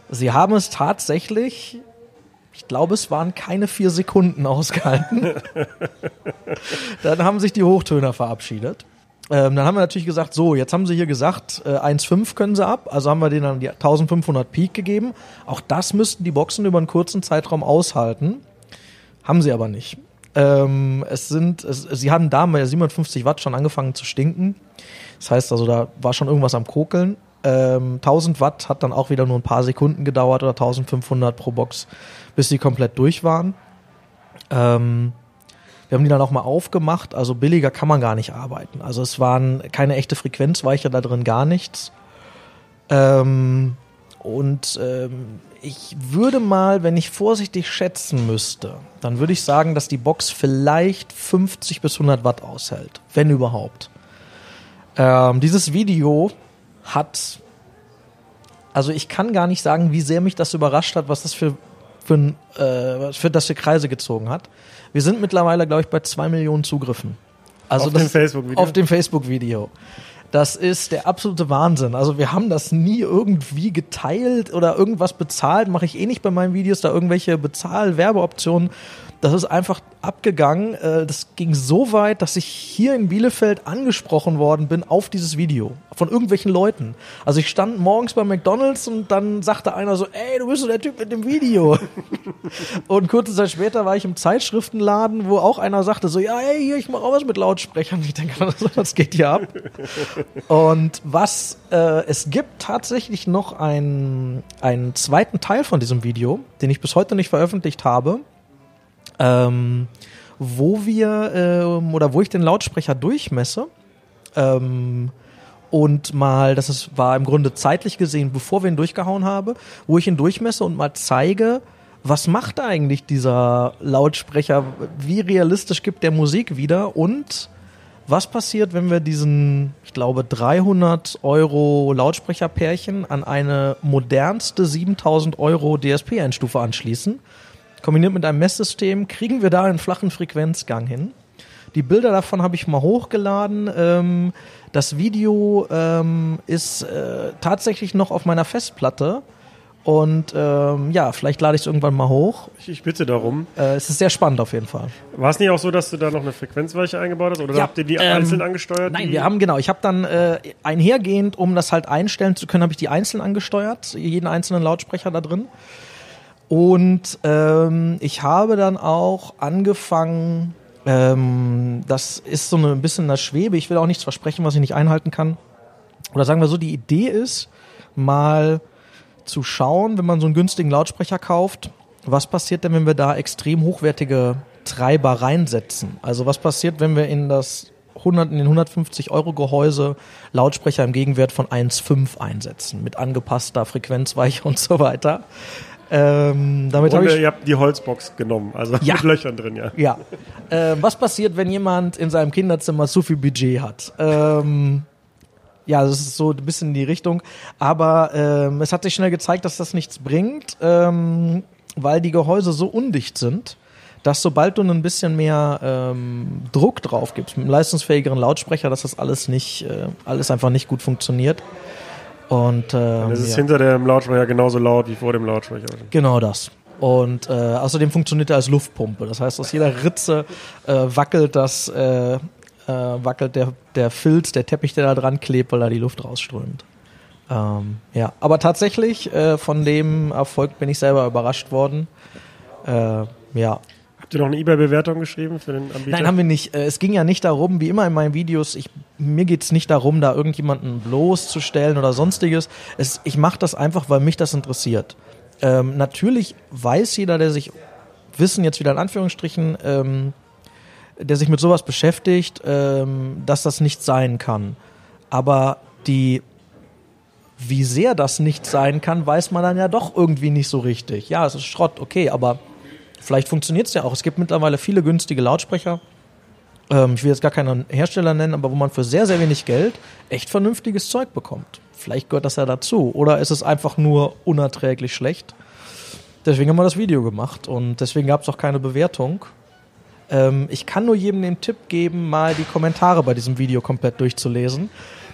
Sie haben es tatsächlich ich glaube, es waren keine vier Sekunden ausgehalten. dann haben sich die Hochtöner verabschiedet. Ähm, dann haben wir natürlich gesagt, so, jetzt haben sie hier gesagt, äh, 1,5 können sie ab, also haben wir denen dann die 1500 Peak gegeben. Auch das müssten die Boxen über einen kurzen Zeitraum aushalten. Haben sie aber nicht. Ähm, es sind, es, sie haben da bei 57 Watt schon angefangen zu stinken. Das heißt also, da war schon irgendwas am Kokeln. Ähm, 1000 Watt hat dann auch wieder nur ein paar Sekunden gedauert oder 1500 pro Box bis sie komplett durch waren. Ähm, wir haben die dann auch mal aufgemacht, also billiger kann man gar nicht arbeiten. Also es waren keine echte Frequenzweicher da drin, gar nichts. Ähm, und ähm, ich würde mal, wenn ich vorsichtig schätzen müsste, dann würde ich sagen, dass die Box vielleicht 50 bis 100 Watt aushält, wenn überhaupt. Ähm, dieses Video hat Also ich kann gar nicht sagen, wie sehr mich das überrascht hat, was das für, für, äh, für das für Kreise gezogen hat. Wir sind mittlerweile, glaube ich, bei zwei Millionen Zugriffen. Also Auf das, dem Facebook-Video? Auf dem Facebook-Video. Das ist der absolute Wahnsinn. Also wir haben das nie irgendwie geteilt oder irgendwas bezahlt. Mache ich eh nicht bei meinen Videos, da irgendwelche Bezahl-Werbeoptionen. Das ist einfach abgegangen. Äh, Das ging so weit, dass ich hier in Bielefeld angesprochen worden bin auf dieses Video von irgendwelchen Leuten. Also ich stand morgens bei McDonald's und dann sagte einer so, ey, du bist so der Typ mit dem Video. und kurze Zeit später war ich im Zeitschriftenladen, wo auch einer sagte so, ja, ey, hier, ich mache auch was mit Lautsprechern. Ich denke, was geht hier ab? Und was äh, es gibt tatsächlich noch einen, einen zweiten Teil von diesem Video, den ich bis heute nicht veröffentlicht habe, ähm, wo wir ähm, oder wo ich den Lautsprecher durchmesse ähm, und mal, das ist, war im Grunde zeitlich gesehen, bevor wir ihn durchgehauen haben, wo ich ihn durchmesse und mal zeige, was macht eigentlich dieser Lautsprecher, wie realistisch gibt der Musik wieder und was passiert, wenn wir diesen, ich glaube, 300 Euro Lautsprecherpärchen an eine modernste 7000 Euro DSP-Endstufe anschließen? Kombiniert mit einem Messsystem kriegen wir da einen flachen Frequenzgang hin. Die Bilder davon habe ich mal hochgeladen. Ähm, das Video ähm, ist äh, tatsächlich noch auf meiner Festplatte. Und ähm, ja, vielleicht lade ich es irgendwann mal hoch. Ich, ich bitte darum. Äh, es ist sehr spannend auf jeden Fall. War es nicht auch so, dass du da noch eine Frequenzweiche eingebaut hast? Oder Ja, habt ihr die ähm, einzeln angesteuert? Nein, wir haben genau. Ich habe dann äh, einhergehend, um das halt einstellen zu können, habe ich die einzeln angesteuert, jeden einzelnen Lautsprecher da drin. Und ähm, ich habe dann auch angefangen, ähm, das ist so ein bisschen das Schwebe. Ich will auch nichts versprechen, was ich nicht einhalten kann. Oder sagen wir so, die Idee ist, mal zu schauen, wenn man so einen günstigen Lautsprecher kauft, was passiert denn, wenn wir da extrem hochwertige Treiber reinsetzen? Also was passiert, wenn wir in das 100, in den 150 Euro Gehäuse Lautsprecher im Gegenwert von 1,5 einsetzen, mit angepasster Frequenzweiche und so weiter. Ähm, damit habe ich ihr habt die Holzbox genommen, also Ja. mit Löchern drin, ja. ja. Äh, was passiert, wenn jemand in seinem Kinderzimmer zu viel Budget hat? Ähm, ja, das ist so ein bisschen die Richtung. Aber ähm, es hat sich schnell gezeigt, dass das nichts bringt, ähm, weil die Gehäuse so undicht sind, dass sobald du ein bisschen mehr ähm, Druck drauf gibst, mit einem leistungsfähigeren Lautsprecher, dass das alles nicht, äh, alles einfach nicht gut funktioniert. Und ähm, Es ist ja. hinter dem Lautsprecher genauso laut wie vor dem Lautsprecher. Genau das. Und äh, außerdem funktioniert er als Luftpumpe. Das heißt, aus jeder Ritze äh, wackelt das, äh, äh, wackelt der, der Filz, der Teppich, der da dran klebt, weil da die Luft rausströmt. Ähm, ja, aber tatsächlich äh, von dem Erfolg bin ich selber überrascht worden. Äh, ja, Habt ihr noch eine eBay-Bewertung geschrieben für den Anbieter? Nein, haben wir nicht. Äh, Es ging ja nicht darum, wie immer in meinen Videos, ich, mir geht's nicht darum, da irgendjemanden bloßzustellen oder sonstiges. Es, ich mache das einfach, weil mich das interessiert. Ähm, natürlich weiß jeder, der sich Wissen jetzt wieder in Anführungsstrichen, ähm, der sich mit sowas beschäftigt, ähm, dass das nicht sein kann. Aber die, wie sehr das nicht sein kann, weiß man dann ja doch irgendwie nicht so richtig. Ja, es ist Schrott, okay, aber vielleicht funktioniert es ja auch. Es gibt mittlerweile viele günstige Lautsprecher. Ähm, ich will jetzt gar keinen Hersteller nennen, aber wo man für sehr, sehr wenig Geld echt vernünftiges Zeug bekommt. Vielleicht gehört das ja dazu. Oder ist es einfach nur unerträglich schlecht? Deswegen haben wir das Video gemacht und deswegen gab es auch keine Bewertung. Ähm, ich kann nur jedem den Tipp geben, mal die Kommentare bei diesem Video komplett durchzulesen.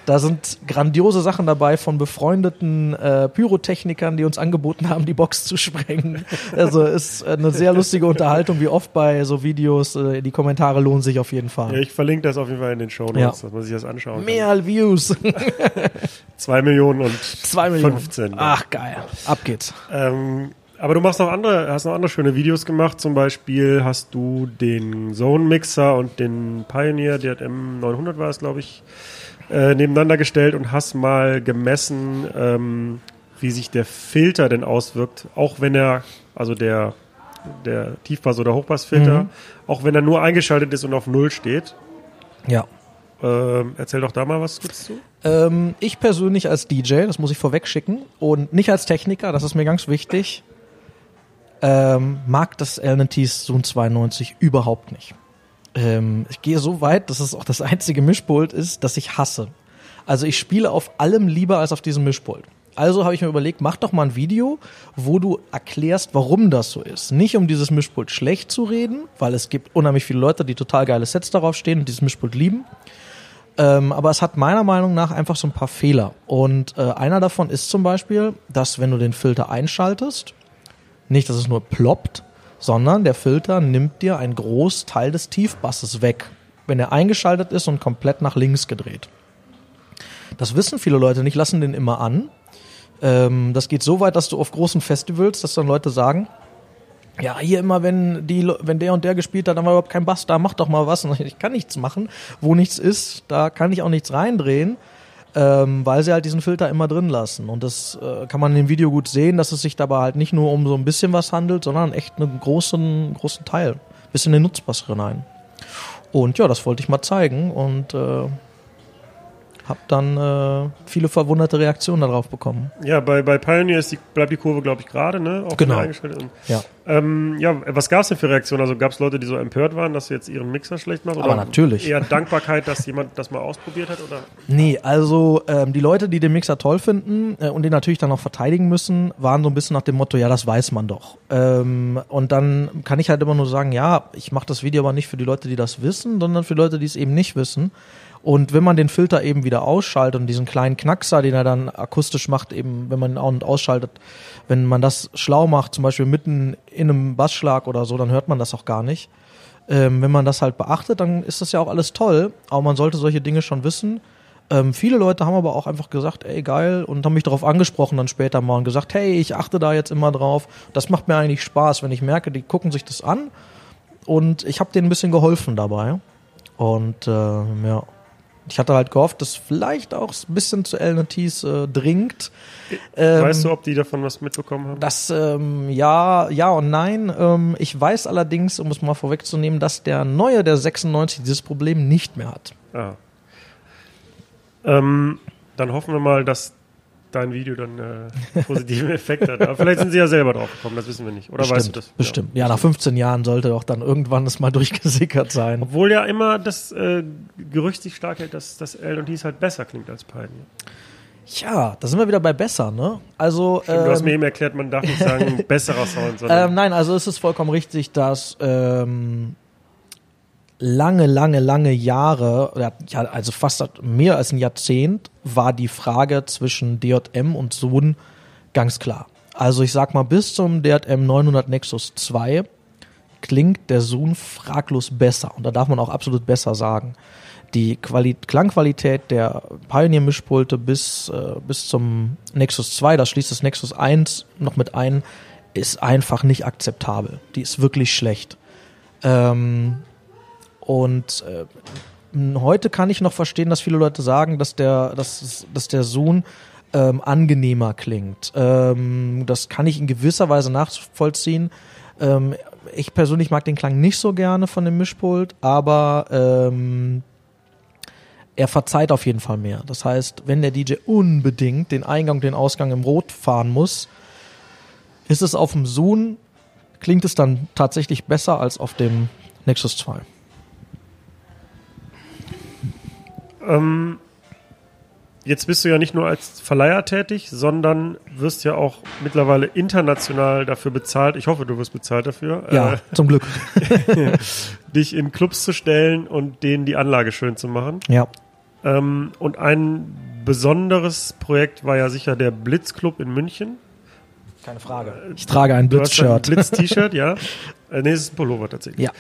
Da sind grandiose Sachen dabei von befreundeten äh, Pyrotechnikern, die uns angeboten haben, die Box zu sprengen. Also ist eine sehr lustige Unterhaltung, wie oft bei so Videos. Äh, die Kommentare lohnen sich auf jeden Ja, Fall. ich verlinke das auf jeden Fall in den Show Notes, Ja. dass man sich das anschauen Mehr Views. kann. Zwei Millionen und Zwei Millionen. 15. Ach geil. Ab geht's. Ähm, aber du machst noch andere, hast noch andere schöne Videos gemacht. Zum Beispiel hast du den Zone Mixer und den Pioneer, der M900 war es, glaube ich, äh, nebeneinander gestellt und hast mal gemessen, ähm, wie sich der Filter denn auswirkt, auch wenn er, also der, der Tiefpass- oder Hochpassfilter, Mhm. auch wenn er nur eingeschaltet ist und auf Null steht. Ja. Ähm, erzähl doch da mal was kurz zu. Ähm, ich persönlich als DJ, das muss ich vorweg schicken, und nicht als Techniker, das ist mir ganz wichtig, ähm, mag das Allen-Tees Zoom 92 überhaupt nicht. Ähm, ich gehe so weit, dass es auch das einzige Mischpult ist, das ich hasse. Also ich spiele auf allem lieber als auf diesem Mischpult. Also habe ich mir überlegt, mach doch mal ein Video, wo du erklärst, warum das so ist. Nicht um dieses Mischpult schlecht zu reden, weil es gibt unheimlich viele Leute, die total geile Sets darauf stehen und dieses Mischpult lieben. Ähm, aber es hat meiner Meinung nach einfach so ein paar Fehler. Und äh, einer davon ist zum Beispiel, dass wenn du den Filter einschaltest, nicht, dass es nur ploppt, sondern der Filter nimmt dir einen Großteil des Tiefbasses weg, wenn er eingeschaltet ist und komplett nach links gedreht. Das wissen viele Leute nicht, lassen den immer an. Ähm, das geht so weit, dass du auf großen Festivals, dass dann Leute sagen, ja, hier immer, wenn die, wenn der und der gespielt hat, dann war überhaupt kein Bass da, mach doch mal was. Ich kann nichts machen, wo nichts ist, da kann ich auch nichts reindrehen, ähm, weil sie halt diesen Filter immer drin lassen. Und das äh, kann man in dem Video gut sehen, dass es sich dabei halt nicht nur um so ein bisschen was handelt, sondern echt einen großen, großen Teil, bis in den Nutzbass hinein. Und ja, das wollte ich mal zeigen und äh, habe dann äh, viele verwunderte Reaktionen darauf bekommen. Ja, bei, bei Pioneer ist die, bleibt die Kurve, glaube ich, gerade, ne? Auch Genau. Und, Ja. ähm, ja, was gab es denn für Reaktionen? Also gab es Leute, die so empört waren, dass sie jetzt ihren Mixer schlecht machen? Aber natürlich. Eher Dankbarkeit, dass jemand das mal ausprobiert hat? Oder? Nee, also ähm, die Leute, die den Mixer toll finden äh, und den natürlich dann auch verteidigen müssen, waren so ein bisschen nach dem Motto, ja, das weiß man doch. Ähm, und dann kann ich halt immer nur sagen, ja, ich mache das Video aber nicht für die Leute, die das wissen, sondern für Leute, die es eben nicht wissen. Und wenn man den Filter eben wieder ausschaltet und diesen kleinen Knackser, den er dann akustisch macht, eben wenn man ihn an- und ausschaltet, wenn man das schlau macht, zum Beispiel mitten in einem Bassschlag oder so, dann hört man das auch gar nicht. Ähm, wenn man das halt beachtet, dann ist das ja auch alles toll, aber man sollte solche Dinge schon wissen. Ähm, viele Leute haben aber auch einfach gesagt, ey geil, und haben mich darauf angesprochen dann später mal und gesagt, hey, ich achte da jetzt immer drauf. Das macht mir eigentlich Spaß, wenn ich merke, die gucken sich das an und ich habe denen ein bisschen geholfen dabei. Und äh, ja, ich hatte halt gehofft, dass vielleicht auch ein bisschen zu LNTs äh, dringt. Ähm, weißt du, ob die davon was mitbekommen haben? das ähm, ja, ja und nein. Ähm, ich weiß allerdings, um es mal vorwegzunehmen, dass der neue, der 96, dieses Problem nicht mehr hat. Ah. Ähm, dann hoffen wir mal, dass dein Video dann äh, positiven Effekt hat. Aber vielleicht sind sie ja selber drauf gekommen, das wissen wir nicht. Oder weißt du das? Bestimmt. Ja, nach 15 Jahren sollte doch dann irgendwann das mal durchgesickert sein. Obwohl ja immer das äh, Gerücht sich stark hält, dass das L&Ds halt besser klingt als Pioneer. Ja, da sind wir wieder bei besser, ne? Also Stimmt, du hast mir ähm, eben erklärt, man darf nicht sagen besserer Sound, sondern ähm, nein, also es ist vollkommen richtig, dass ähm, lange, lange, lange Jahre, also fast mehr als ein Jahrzehnt, war die Frage zwischen DJM und Sohn ganz klar. Also ich sag mal, bis zum DJM 900 Nexus 2 klingt der Sohn fraglos besser. Und da darf man auch absolut besser sagen. Die Quali Klangqualität der Pioneer-Mischpulte bis, äh, bis zum Nexus 2, das schließt das Nexus 1 noch mit ein, ist einfach nicht akzeptabel. Die ist wirklich schlecht. Ähm, und äh, heute kann ich noch verstehen, dass viele Leute sagen, dass der, dass, dass der Sohn ähm, angenehmer klingt. Ähm, das kann ich in gewisser Weise nachvollziehen. Ähm, ich persönlich mag den Klang nicht so gerne von dem Mischpult, aber ähm, er verzeiht auf jeden Fall mehr. Das heißt, wenn der DJ unbedingt den Eingang und den Ausgang im Rot fahren muss, ist es auf dem Zoom, klingt es dann tatsächlich besser als auf dem Nexus 2. Ähm, jetzt bist du ja nicht nur als Verleiher tätig, sondern wirst ja auch mittlerweile international dafür bezahlt. Ich hoffe, du wirst bezahlt dafür, Ja, äh, zum Glück. dich in Clubs zu stellen und denen die Anlage schön zu machen. Ja. Ähm, und ein besonderes Projekt war ja sicher der Blitzclub in München. Keine Frage. Ich trage ein Blitz-Shirt. Blitz-T-Shirt, ja. Äh, nee, es ist ein Pullover tatsächlich. Ja.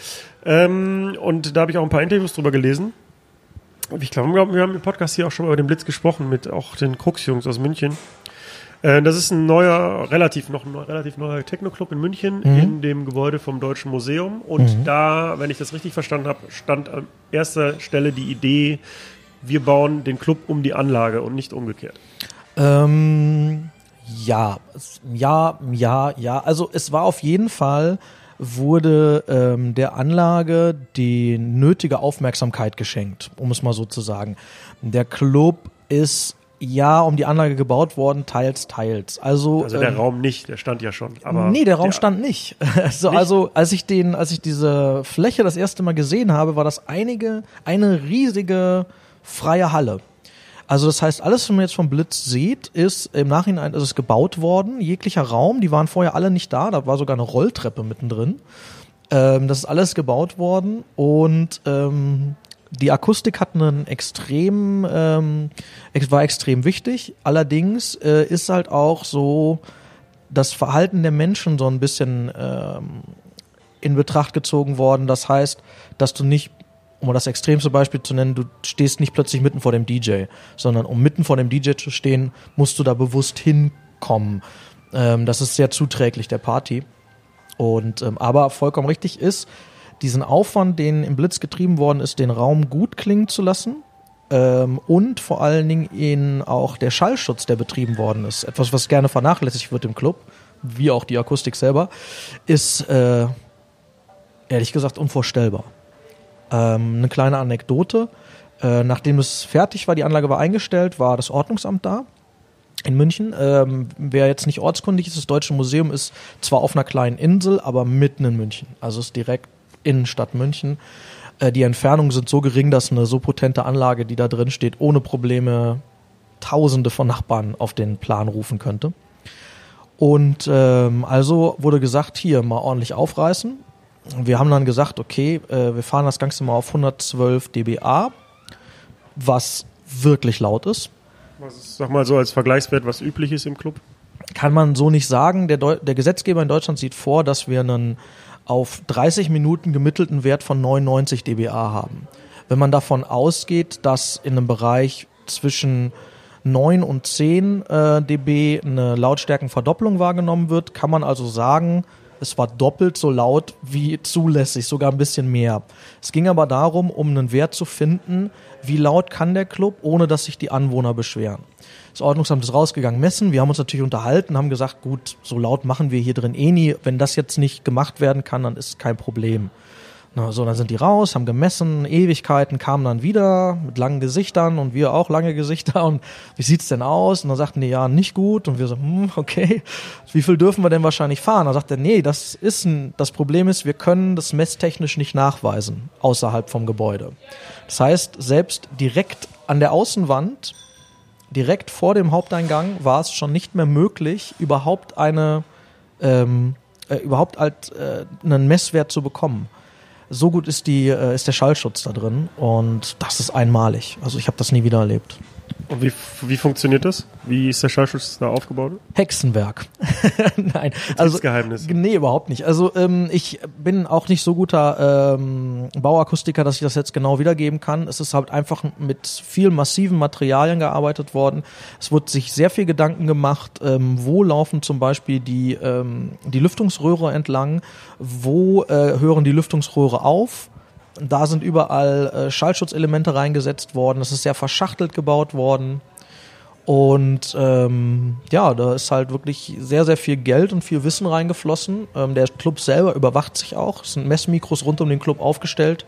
Ähm, und da habe ich auch ein paar Interviews drüber gelesen. Ich glaube, wir haben im Podcast hier auch schon über den Blitz gesprochen mit auch den Krux-Jungs aus München. Äh, das ist ein neuer, relativ noch ein relativ neuer Techno-Club in München in dem Gebäude vom Deutschen Museum. Und da, wenn ich das richtig verstanden habe, stand an erster Stelle die Idee, wir bauen den Club um die Anlage und nicht umgekehrt. Ähm, ja, ja, ja, ja. Also es war auf jeden Fall, wurde ähm, der Anlage die nötige Aufmerksamkeit geschenkt, um es mal so zu sagen. Der Club ist ja um die Anlage gebaut worden, teils, teils. Also, Also der ähm, Raum nicht, der stand ja schon. Aber nee, der Raum stand nicht. Also, Nicht? also als ich den, als ich diese Fläche das erste Mal gesehen habe, war das einige, eine riesige freie Halle. Also das heißt, alles, was man jetzt vom Blitz sieht, ist im Nachhinein ist es gebaut worden. Jeglicher Raum, die waren vorher alle nicht da. Da war sogar eine Rolltreppe mittendrin. Ähm, das ist alles gebaut worden und ähm, die Akustik hat einen extrem, ähm, war extrem wichtig. Allerdings äh, ist halt auch so das Verhalten der Menschen so ein bisschen ähm, in Betracht gezogen worden. Das heißt, dass du nicht, um mal das extremste Beispiel zu nennen, du stehst nicht plötzlich mitten vor dem DJ, sondern um mitten vor dem DJ zu stehen, musst du da bewusst hinkommen. Ähm, das ist sehr zuträglich der Party. Und ähm, aber vollkommen richtig ist, diesen Aufwand, den im Blitz getrieben worden ist, den Raum gut klingen zu lassen. Ähm, und vor allen Dingen in auch der Schallschutz, der betrieben worden ist, etwas, was gerne vernachlässigt wird im Club, wie auch die Akustik selber, ist äh, ehrlich gesagt unvorstellbar. Ähm, eine kleine Anekdote. Äh, nachdem es fertig war, die Anlage war eingestellt, war das Ordnungsamt da in München. Ähm, wer jetzt nicht ortskundig ist, das Deutsche Museum ist zwar auf einer kleinen Insel, aber mitten in München. Also ist direkt Innenstadt München. Äh, die Entfernungen sind so gering, dass eine so potente Anlage, die da drin steht, ohne Probleme Tausende von Nachbarn auf den Plan rufen könnte. Und ähm, also wurde gesagt, hier mal ordentlich aufreißen. Wir haben dann gesagt, okay, äh, wir fahren das Ganze mal auf 112 dBA, was wirklich laut ist. Was ist, sag mal so als Vergleichswert, was üblich ist im Club? kann man so nicht sagen. Der, Deu der Gesetzgeber in Deutschland sieht vor, dass wir einen auf 30 Minuten gemittelten Wert von 99 dBA haben. Wenn man davon ausgeht, dass in einem Bereich zwischen 9 und 10 äh, dB eine Lautstärkenverdopplung wahrgenommen wird, kann man also sagen, es war doppelt so laut wie zulässig, sogar ein bisschen mehr. Es ging aber darum, um einen Wert zu finden, wie laut kann der Club, ohne dass sich die Anwohner beschweren. Das Ordnungsamt ist rausgegangen, messen. Wir haben uns natürlich unterhalten, haben gesagt, gut, so laut machen wir hier drin eh nie. Wenn das jetzt nicht gemacht werden kann, dann ist kein Problem. Na, so, dann sind die raus, haben gemessen, Ewigkeiten, kamen dann wieder mit langen Gesichtern und wir auch lange Gesichter und wie sieht's denn aus? Und dann sagten die, ja, nicht gut und wir so, hm, okay, wie viel dürfen wir denn wahrscheinlich fahren? Dann sagt er, nee, das ist ein, das Problem ist, wir können das messtechnisch nicht nachweisen, außerhalb vom Gebäude. Das heißt, selbst direkt an der Außenwand, direkt vor dem Haupteingang, war es schon nicht mehr möglich, überhaupt eine, ähm, äh, überhaupt halt, äh, einen Messwert zu bekommen so gut ist die äh, ist der Schallschutz da drin und das ist einmalig. Also ich habe das nie wieder erlebt. Und wie, wie funktioniert das? Wie ist der Schallschutz da aufgebaut? Hexenwerk. Nein, also Geheimnis. nee, überhaupt nicht. Also ähm, ich bin auch nicht so guter ähm, Bauakustiker, dass ich das jetzt genau wiedergeben kann. Es ist halt einfach mit viel massiven Materialien gearbeitet worden. Es wurde sich sehr viel Gedanken gemacht, ähm, wo laufen zum Beispiel die ähm, die Lüftungsröhre entlang, wo äh, hören die Lüftungsröhre auf. Da sind überall äh, Schallschutzelemente reingesetzt worden. Es ist sehr verschachtelt gebaut worden. Und ähm, ja, da ist halt wirklich sehr, sehr viel Geld und viel Wissen reingeflossen. Ähm, der Club selber überwacht sich auch. Es sind Messmikros rund um den Club aufgestellt,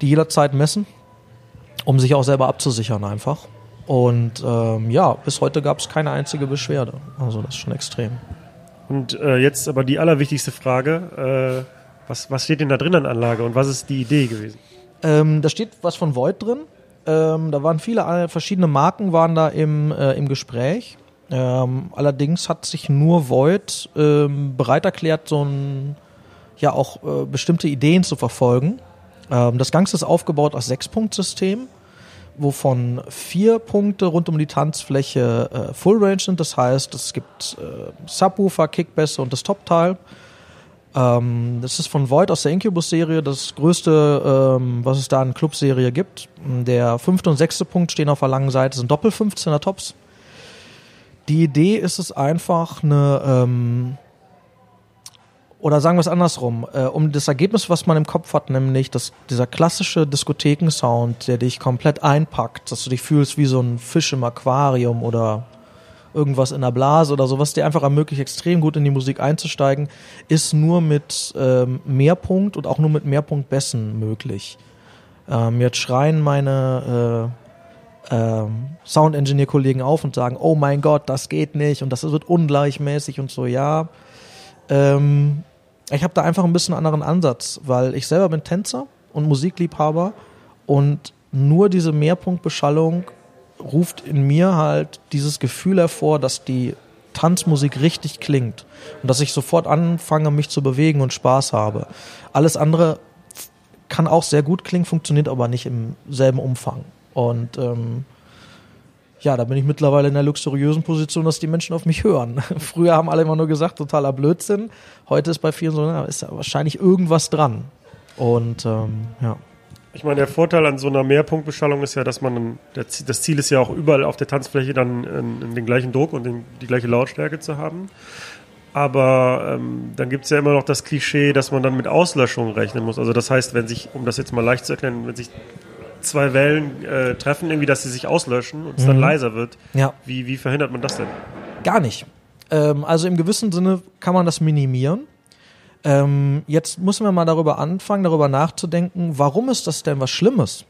die jederzeit messen, um sich auch selber abzusichern einfach. Und ähm, ja, bis heute gab es keine einzige Beschwerde. Also das ist schon extrem. Und äh, jetzt aber die allerwichtigste Frage. Äh, was, was steht denn da drin an Anlage und was ist die Idee gewesen? Ähm, da steht was von Void drin. Ähm, da waren viele verschiedene Marken waren da im, äh, im Gespräch. Ähm, allerdings hat sich nur Void ähm, bereit erklärt, so ein ja auch äh, bestimmte Ideen zu verfolgen. Ähm, das Ganze ist aufgebaut aus Sechs-Punkt-System, wovon vier Punkte rund um die Tanzfläche äh, Full Range sind. Das heißt, es gibt äh, Subwoofer, Kickbässe und das Top-Teil. Ähm, das ist von Void aus der Incubus-Serie, das größte, ähm, was es da in Club-Serie gibt. Der fünfte und sechste Punkt stehen auf der langen Seite, sind Doppel-15er Tops. Die Idee ist es einfach eine, ähm, oder sagen wir es andersrum, äh, um das Ergebnis, was man im Kopf hat, nämlich dass dieser klassische Diskothekensound, der dich komplett einpackt, dass du dich fühlst wie so ein Fisch im Aquarium oder irgendwas in der Blase oder sowas, dir einfach ermöglicht, extrem gut in die Musik einzusteigen, ist nur mit ähm, Mehrpunkt und auch nur mit Mehrpunktbässen möglich. Ähm, jetzt schreien meine äh, ähm, Sound-Engineer-Kollegen auf und sagen, oh mein Gott, das geht nicht und das wird ungleichmäßig und so, ja. Ähm, ich habe da einfach ein bisschen anderen Ansatz, weil ich selber bin Tänzer und Musikliebhaber und nur diese Mehrpunktbeschallung ruft in mir halt dieses Gefühl hervor, dass die Tanzmusik richtig klingt und dass ich sofort anfange, mich zu bewegen und Spaß habe. Alles andere kann auch sehr gut klingen, funktioniert aber nicht im selben Umfang. Und ähm, ja, da bin ich mittlerweile in der luxuriösen Position, dass die Menschen auf mich hören. Früher haben alle immer nur gesagt, totaler Blödsinn. Heute ist bei vielen so, na, ist wahrscheinlich irgendwas dran. Und ähm, ja. Ich meine, der Vorteil an so einer Mehrpunktbeschallung ist ja, dass man, das Ziel ist ja auch überall auf der Tanzfläche dann den gleichen Druck und den, die gleiche Lautstärke zu haben. Aber ähm, dann gibt es ja immer noch das Klischee, dass man dann mit Auslöschungen rechnen muss. Also das heißt, wenn sich, um das jetzt mal leicht zu erklären, wenn sich zwei Wellen äh, treffen, irgendwie, dass sie sich auslöschen und es mhm. dann leiser wird, ja. wie, wie verhindert man das denn? Gar nicht. Ähm, also im gewissen Sinne kann man das minimieren. Ähm, jetzt müssen wir mal darüber anfangen, darüber nachzudenken, warum ist das denn was Schlimmes?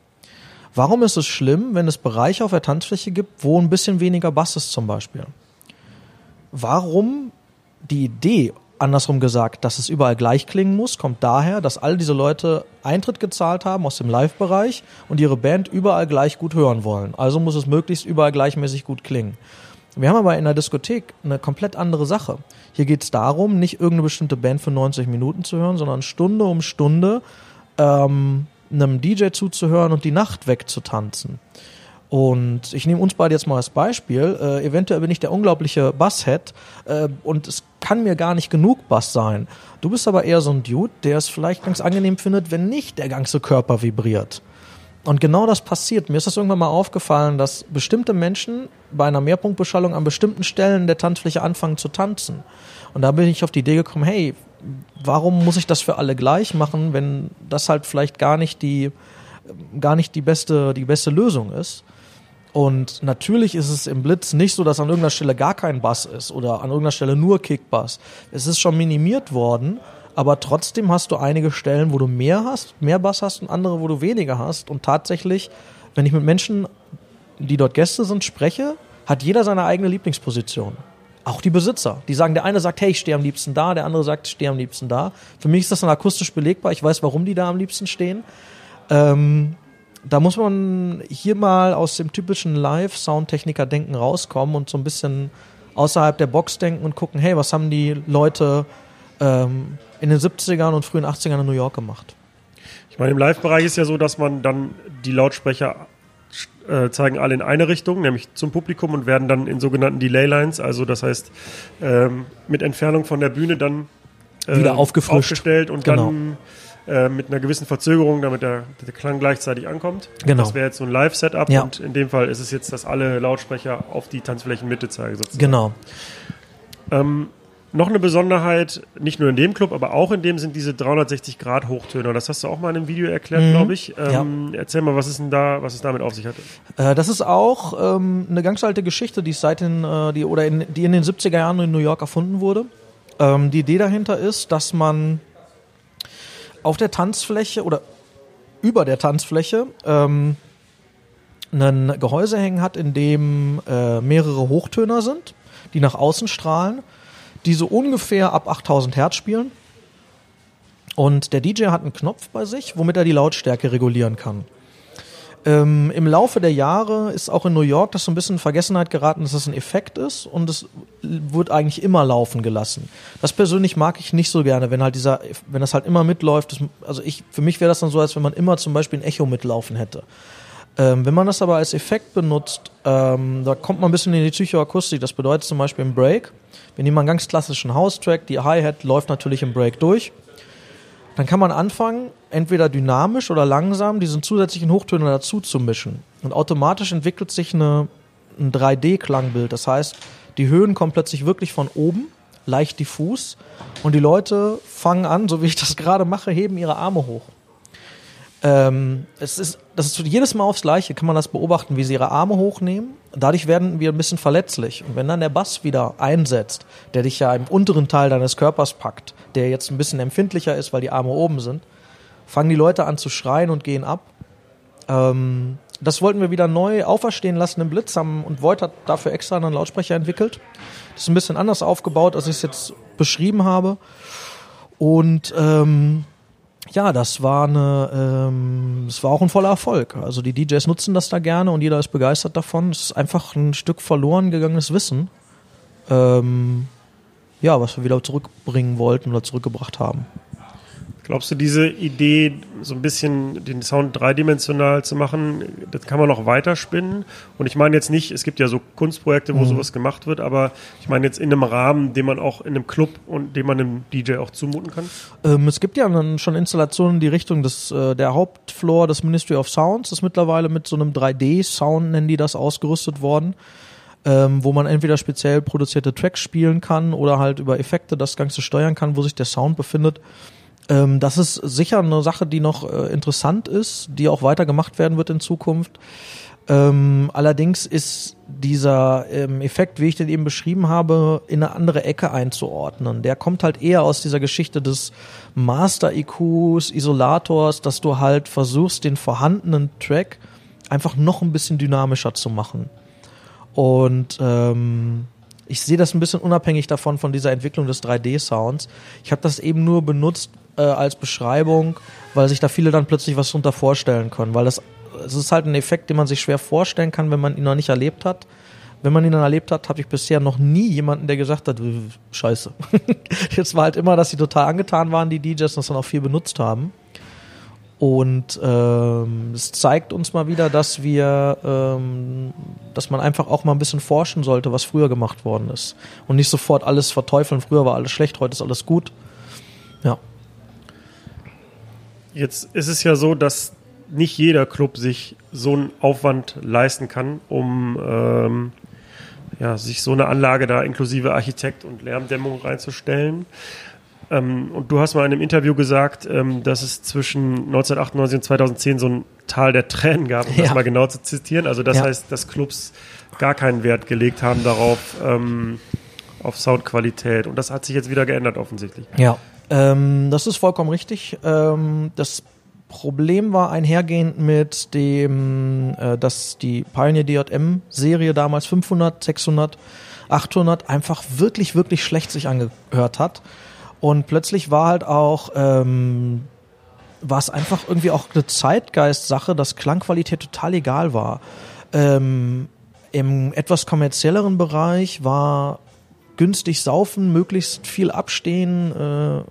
Warum ist es schlimm, wenn es Bereiche auf der Tanzfläche gibt, wo ein bisschen weniger Bass ist zum Beispiel? Warum die Idee, andersrum gesagt, dass es überall gleich klingen muss, kommt daher, dass all diese Leute Eintritt gezahlt haben aus dem Live-Bereich und ihre Band überall gleich gut hören wollen. Also muss es möglichst überall gleichmäßig gut klingen. Wir haben aber in der Diskothek eine komplett andere Sache. Hier geht es darum, nicht irgendeine bestimmte Band für 90 Minuten zu hören, sondern Stunde um Stunde ähm, einem DJ zuzuhören und die Nacht wegzutanzen. Und ich nehme uns beide jetzt mal als Beispiel. Äh, eventuell bin ich der unglaubliche Basshead äh, und es kann mir gar nicht genug Bass sein. Du bist aber eher so ein Dude, der es vielleicht ganz angenehm findet, wenn nicht der ganze Körper vibriert. Und genau das passiert. Mir ist das irgendwann mal aufgefallen, dass bestimmte Menschen bei einer Mehrpunktbeschallung an bestimmten Stellen der Tanzfläche anfangen zu tanzen. Und da bin ich auf die Idee gekommen, hey, warum muss ich das für alle gleich machen, wenn das halt vielleicht gar nicht die, gar nicht die beste, die beste Lösung ist? Und natürlich ist es im Blitz nicht so, dass an irgendeiner Stelle gar kein Bass ist oder an irgendeiner Stelle nur Kickbass. Es ist schon minimiert worden, aber trotzdem hast du einige Stellen, wo du mehr hast, mehr Bass hast und andere, wo du weniger hast. Und tatsächlich, wenn ich mit Menschen, die dort Gäste sind, spreche, hat jeder seine eigene Lieblingsposition. Auch die Besitzer. Die sagen, der eine sagt, hey, ich stehe am liebsten da, der andere sagt, ich stehe am liebsten da. Für mich ist das dann akustisch belegbar. Ich weiß, warum die da am liebsten stehen. Ähm, da muss man hier mal aus dem typischen Live-Soundtechniker-Denken rauskommen und so ein bisschen außerhalb der Box denken und gucken, hey, was haben die Leute ähm, in den 70ern und frühen 80ern in New York gemacht? Ich meine, im Live-Bereich ist ja so, dass man dann die Lautsprecher äh, zeigen alle in eine Richtung, nämlich zum Publikum und werden dann in sogenannten Delay-Lines, also das heißt ähm, mit Entfernung von der Bühne dann äh, wieder aufgefrischt. aufgestellt und genau. dann äh, mit einer gewissen Verzögerung, damit der, der Klang gleichzeitig ankommt. Genau. Das wäre jetzt so ein Live-Setup ja. und in dem Fall ist es jetzt, dass alle Lautsprecher auf die Tanzflächenmitte zeigen. Sozusagen. Genau. Ähm, noch eine Besonderheit, nicht nur in dem Club, aber auch in dem sind diese 360 Grad Hochtöner. Das hast du auch mal in einem Video erklärt, mhm. glaube ich. Ähm, ja. Erzähl mal, was ist denn da, was es damit auf sich hat? Äh, das ist auch ähm, eine ganz alte Geschichte, die seit den, äh, die oder in, die in den 70er Jahren in New York erfunden wurde. Ähm, die Idee dahinter ist, dass man auf der Tanzfläche oder über der Tanzfläche ähm, ein Gehäuse hängen hat, in dem äh, mehrere Hochtöner sind, die nach außen strahlen, die so ungefähr ab 8000 Hertz spielen. Und der DJ hat einen Knopf bei sich, womit er die Lautstärke regulieren kann. Ähm, Im Laufe der Jahre ist auch in New York das so ein bisschen in Vergessenheit geraten, dass das ein Effekt ist und es wird eigentlich immer laufen gelassen. Das persönlich mag ich nicht so gerne, wenn halt dieser, wenn das halt immer mitläuft. Das, also ich, für mich wäre das dann so, als wenn man immer zum Beispiel ein Echo mitlaufen hätte. Ähm, wenn man das aber als Effekt benutzt, ähm, da kommt man ein bisschen in die Psychoakustik. Das bedeutet zum Beispiel im Break, wir nehmen einen ganz klassischen House-Track, die Hi-Hat läuft natürlich im Break durch dann kann man anfangen, entweder dynamisch oder langsam diesen zusätzlichen Hochtöner dazu zu mischen. Und automatisch entwickelt sich eine, ein 3D-Klangbild. Das heißt, die Höhen kommen plötzlich wirklich von oben, leicht diffus. Und die Leute fangen an, so wie ich das gerade mache, heben ihre Arme hoch. Ähm, es ist, das ist jedes Mal aufs Gleiche, kann man das beobachten, wie sie ihre Arme hochnehmen. Dadurch werden wir ein bisschen verletzlich. Und wenn dann der Bass wieder einsetzt, der dich ja im unteren Teil deines Körpers packt, der jetzt ein bisschen empfindlicher ist, weil die Arme oben sind, fangen die Leute an zu schreien und gehen ab. Ähm, das wollten wir wieder neu auferstehen lassen im Blitz haben und Voigt hat dafür extra einen Lautsprecher entwickelt. Das ist ein bisschen anders aufgebaut, als ich es jetzt beschrieben habe. Und ähm, ja, das war eine, ähm, es war auch ein voller Erfolg. Also die DJs nutzen das da gerne und jeder ist begeistert davon. Es ist einfach ein Stück verloren gegangenes Wissen, ähm, ja, was wir wieder zurückbringen wollten oder zurückgebracht haben. Glaubst du, diese Idee, so ein bisschen den Sound dreidimensional zu machen, das kann man noch weiterspinnen? Und ich meine jetzt nicht, es gibt ja so Kunstprojekte, wo mhm. sowas gemacht wird, aber ich meine jetzt in einem Rahmen, den man auch in einem Club und den man einem DJ auch zumuten kann? Ähm, es gibt ja dann schon Installationen in die Richtung des, äh, der Hauptfloor des Ministry of Sounds, ist mittlerweile mit so einem 3D-Sound, nennen die das, ausgerüstet worden. Ähm, wo man entweder speziell produzierte Tracks spielen kann oder halt über Effekte das Ganze steuern kann, wo sich der Sound befindet. Ähm, das ist sicher eine Sache, die noch äh, interessant ist, die auch weiter gemacht werden wird in Zukunft. Ähm, allerdings ist dieser ähm, Effekt, wie ich den eben beschrieben habe, in eine andere Ecke einzuordnen. Der kommt halt eher aus dieser Geschichte des Master-IQs, Isolators, dass du halt versuchst, den vorhandenen Track einfach noch ein bisschen dynamischer zu machen. Und ähm, ich sehe das ein bisschen unabhängig davon, von dieser Entwicklung des 3D-Sounds. Ich habe das eben nur benutzt, äh, als Beschreibung, weil sich da viele dann plötzlich was drunter vorstellen können, weil das es ist halt ein Effekt, den man sich schwer vorstellen kann, wenn man ihn noch nicht erlebt hat. Wenn man ihn dann erlebt hat, habe ich bisher noch nie jemanden, der gesagt hat, scheiße. Jetzt war halt immer, dass sie total angetan waren, die DJs, und das dann auch viel benutzt haben. Und ähm, es zeigt uns mal wieder, dass wir, ähm, dass man einfach auch mal ein bisschen forschen sollte, was früher gemacht worden ist. Und nicht sofort alles verteufeln, früher war alles schlecht, heute ist alles gut. Ja. Jetzt ist es ja so, dass nicht jeder Club sich so einen Aufwand leisten kann, um ähm, ja, sich so eine Anlage da inklusive Architekt und Lärmdämmung reinzustellen. Ähm, und du hast mal in einem Interview gesagt, ähm, dass es zwischen 1998 und 2010 so ein Tal der Tränen gab, um ja. das mal genau zu zitieren. Also das ja. heißt, dass Clubs gar keinen Wert gelegt haben darauf, ähm, auf Soundqualität. Und das hat sich jetzt wieder geändert offensichtlich. Ja, ähm, das ist vollkommen richtig. Ähm, das Problem war einhergehend mit dem, äh, dass die Pioneer DJM-Serie damals 500, 600, 800 einfach wirklich, wirklich schlecht sich angehört hat. Und plötzlich war halt auch, ähm, war es einfach irgendwie auch eine Zeitgeist-Sache, dass Klangqualität total egal war. Ähm, Im etwas kommerzielleren Bereich war günstig saufen, möglichst viel abstehen, äh,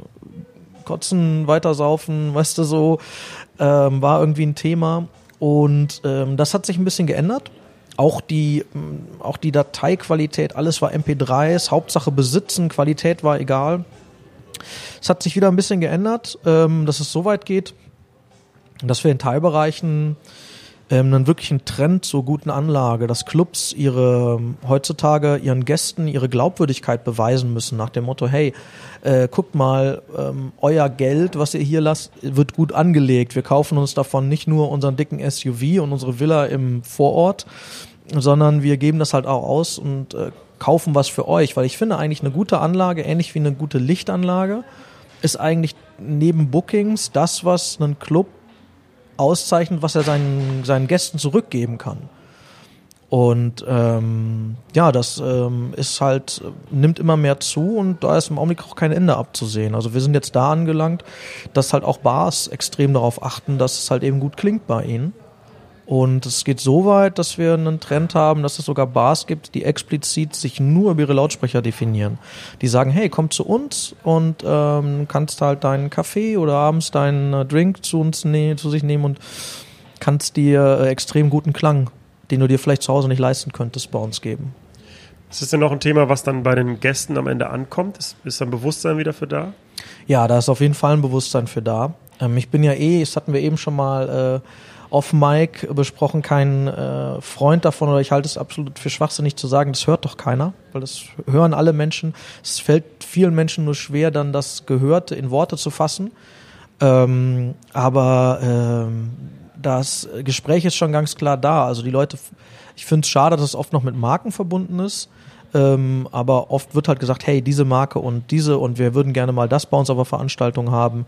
kotzen, weitersaufen, weißt du so, ähm, war irgendwie ein Thema. Und ähm, das hat sich ein bisschen geändert. Auch die, mm, auch die Dateiqualität, alles war MP3s, Hauptsache besitzen, Qualität war egal. Es hat sich wieder ein bisschen geändert, ähm, dass es so weit geht, dass wir in Teilbereichen ähm, einen wirklichen Trend zur guten Anlage, dass Clubs ihre heutzutage ihren Gästen ihre Glaubwürdigkeit beweisen müssen nach dem Motto, hey, äh, guckt mal, ähm, euer Geld, was ihr hier lasst, wird gut angelegt. Wir kaufen uns davon nicht nur unseren dicken SUV und unsere Villa im Vorort, sondern wir geben das halt auch aus und äh, kaufen was für euch, weil ich finde eigentlich eine gute Anlage, ähnlich wie eine gute Lichtanlage, ist eigentlich neben Bookings das, was einen Club auszeichnet, was er seinen, seinen Gästen zurückgeben kann. Und ähm, ja, das ähm, ist halt, nimmt immer mehr zu und da ist im Augenblick auch kein Ende abzusehen. Also wir sind jetzt da angelangt, dass halt auch Bars extrem darauf achten, dass es halt eben gut klingt bei ihnen. Und es geht so weit, dass wir einen Trend haben, dass es sogar Bars gibt, die explizit sich nur über ihre Lautsprecher definieren. Die sagen, hey, komm zu uns und ähm, kannst halt deinen Kaffee oder abends deinen äh, Drink zu uns ne zu sich nehmen und kannst dir äh, extrem guten Klang, den du dir vielleicht zu Hause nicht leisten könntest, bei uns geben. Ist das denn noch ein Thema, was dann bei den Gästen am Ende ankommt? Ist, ist ein Bewusstsein wieder für da? Ja, da ist auf jeden Fall ein Bewusstsein für da. Ähm, ich bin ja eh, das hatten wir eben schon mal äh, off Mic besprochen, kein äh, Freund davon oder ich halte es absolut für schwachsinnig zu sagen, das hört doch keiner, weil das hören alle Menschen. Es fällt vielen Menschen nur schwer, dann das Gehörte in Worte zu fassen. Ähm, aber ähm, das Gespräch ist schon ganz klar da. Also die Leute, ich finde es schade, dass es oft noch mit Marken verbunden ist. Ähm, aber oft wird halt gesagt, hey, diese Marke und diese und wir würden gerne mal das bei uns auf der Veranstaltung haben.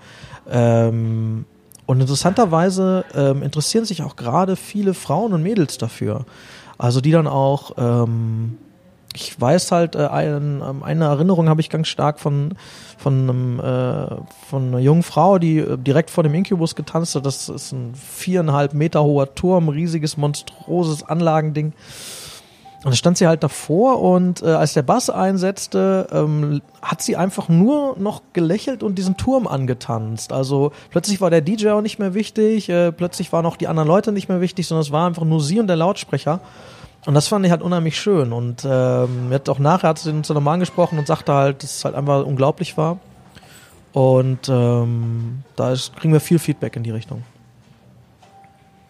Ähm, und interessanterweise ähm, interessieren sich auch gerade viele Frauen und Mädels dafür. Also die dann auch ähm, ich weiß halt, äh, ein, ähm, eine Erinnerung habe ich ganz stark von, von, einem, äh, von einer jungen Frau, die äh, direkt vor dem Incubus getanzt hat. Das ist ein viereinhalb Meter hoher Turm, riesiges, monstroses Anlagending. Und da stand sie halt davor und äh, als der Bass einsetzte, ähm, hat sie einfach nur noch gelächelt und diesen Turm angetanzt. Also plötzlich war der DJ auch nicht mehr wichtig, äh, plötzlich waren auch die anderen Leute nicht mehr wichtig, sondern es war einfach nur sie und der Lautsprecher. Und das fand ich halt unheimlich schön. Und ähm, hat auch nachher hat sie uns nochmal angesprochen und sagte halt, dass es halt einfach unglaublich war. Und ähm, da ist, kriegen wir viel Feedback in die Richtung.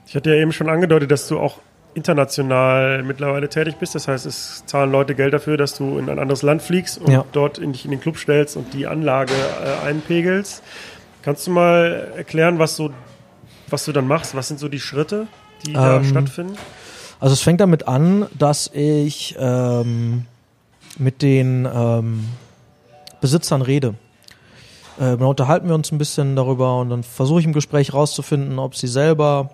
Ich hatte ja eben schon angedeutet, dass du auch international mittlerweile tätig bist. Das heißt, es zahlen Leute Geld dafür, dass du in ein anderes Land fliegst und Ja. dort in, dich in den Club stellst und die Anlage äh, einpegelst. Kannst du mal erklären, was, so, was du dann machst? Was sind so die Schritte, die da Ähm, stattfinden? Also es fängt damit an, dass ich ähm, mit den ähm, Besitzern rede. Äh, dann unterhalten wir uns ein bisschen darüber und dann versuche ich im Gespräch rauszufinden, ob sie selber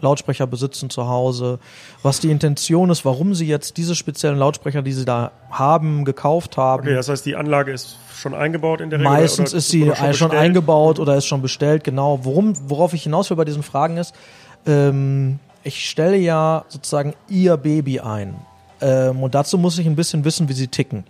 Lautsprecher besitzen zu Hause, was die Intention ist, warum sie jetzt diese speziellen Lautsprecher, die sie da haben, gekauft haben. Okay, das heißt, die Anlage ist schon eingebaut in der Regel? Meistens oder- ist sie schon, bestellt? eingebaut oder ist schon bestellt, genau. Worum, worauf ich hinaus will bei diesen Fragen ist, ähm, ich stelle ja sozusagen ihr Baby ein. Ähm, und dazu muss ich ein bisschen wissen, wie sie ticken.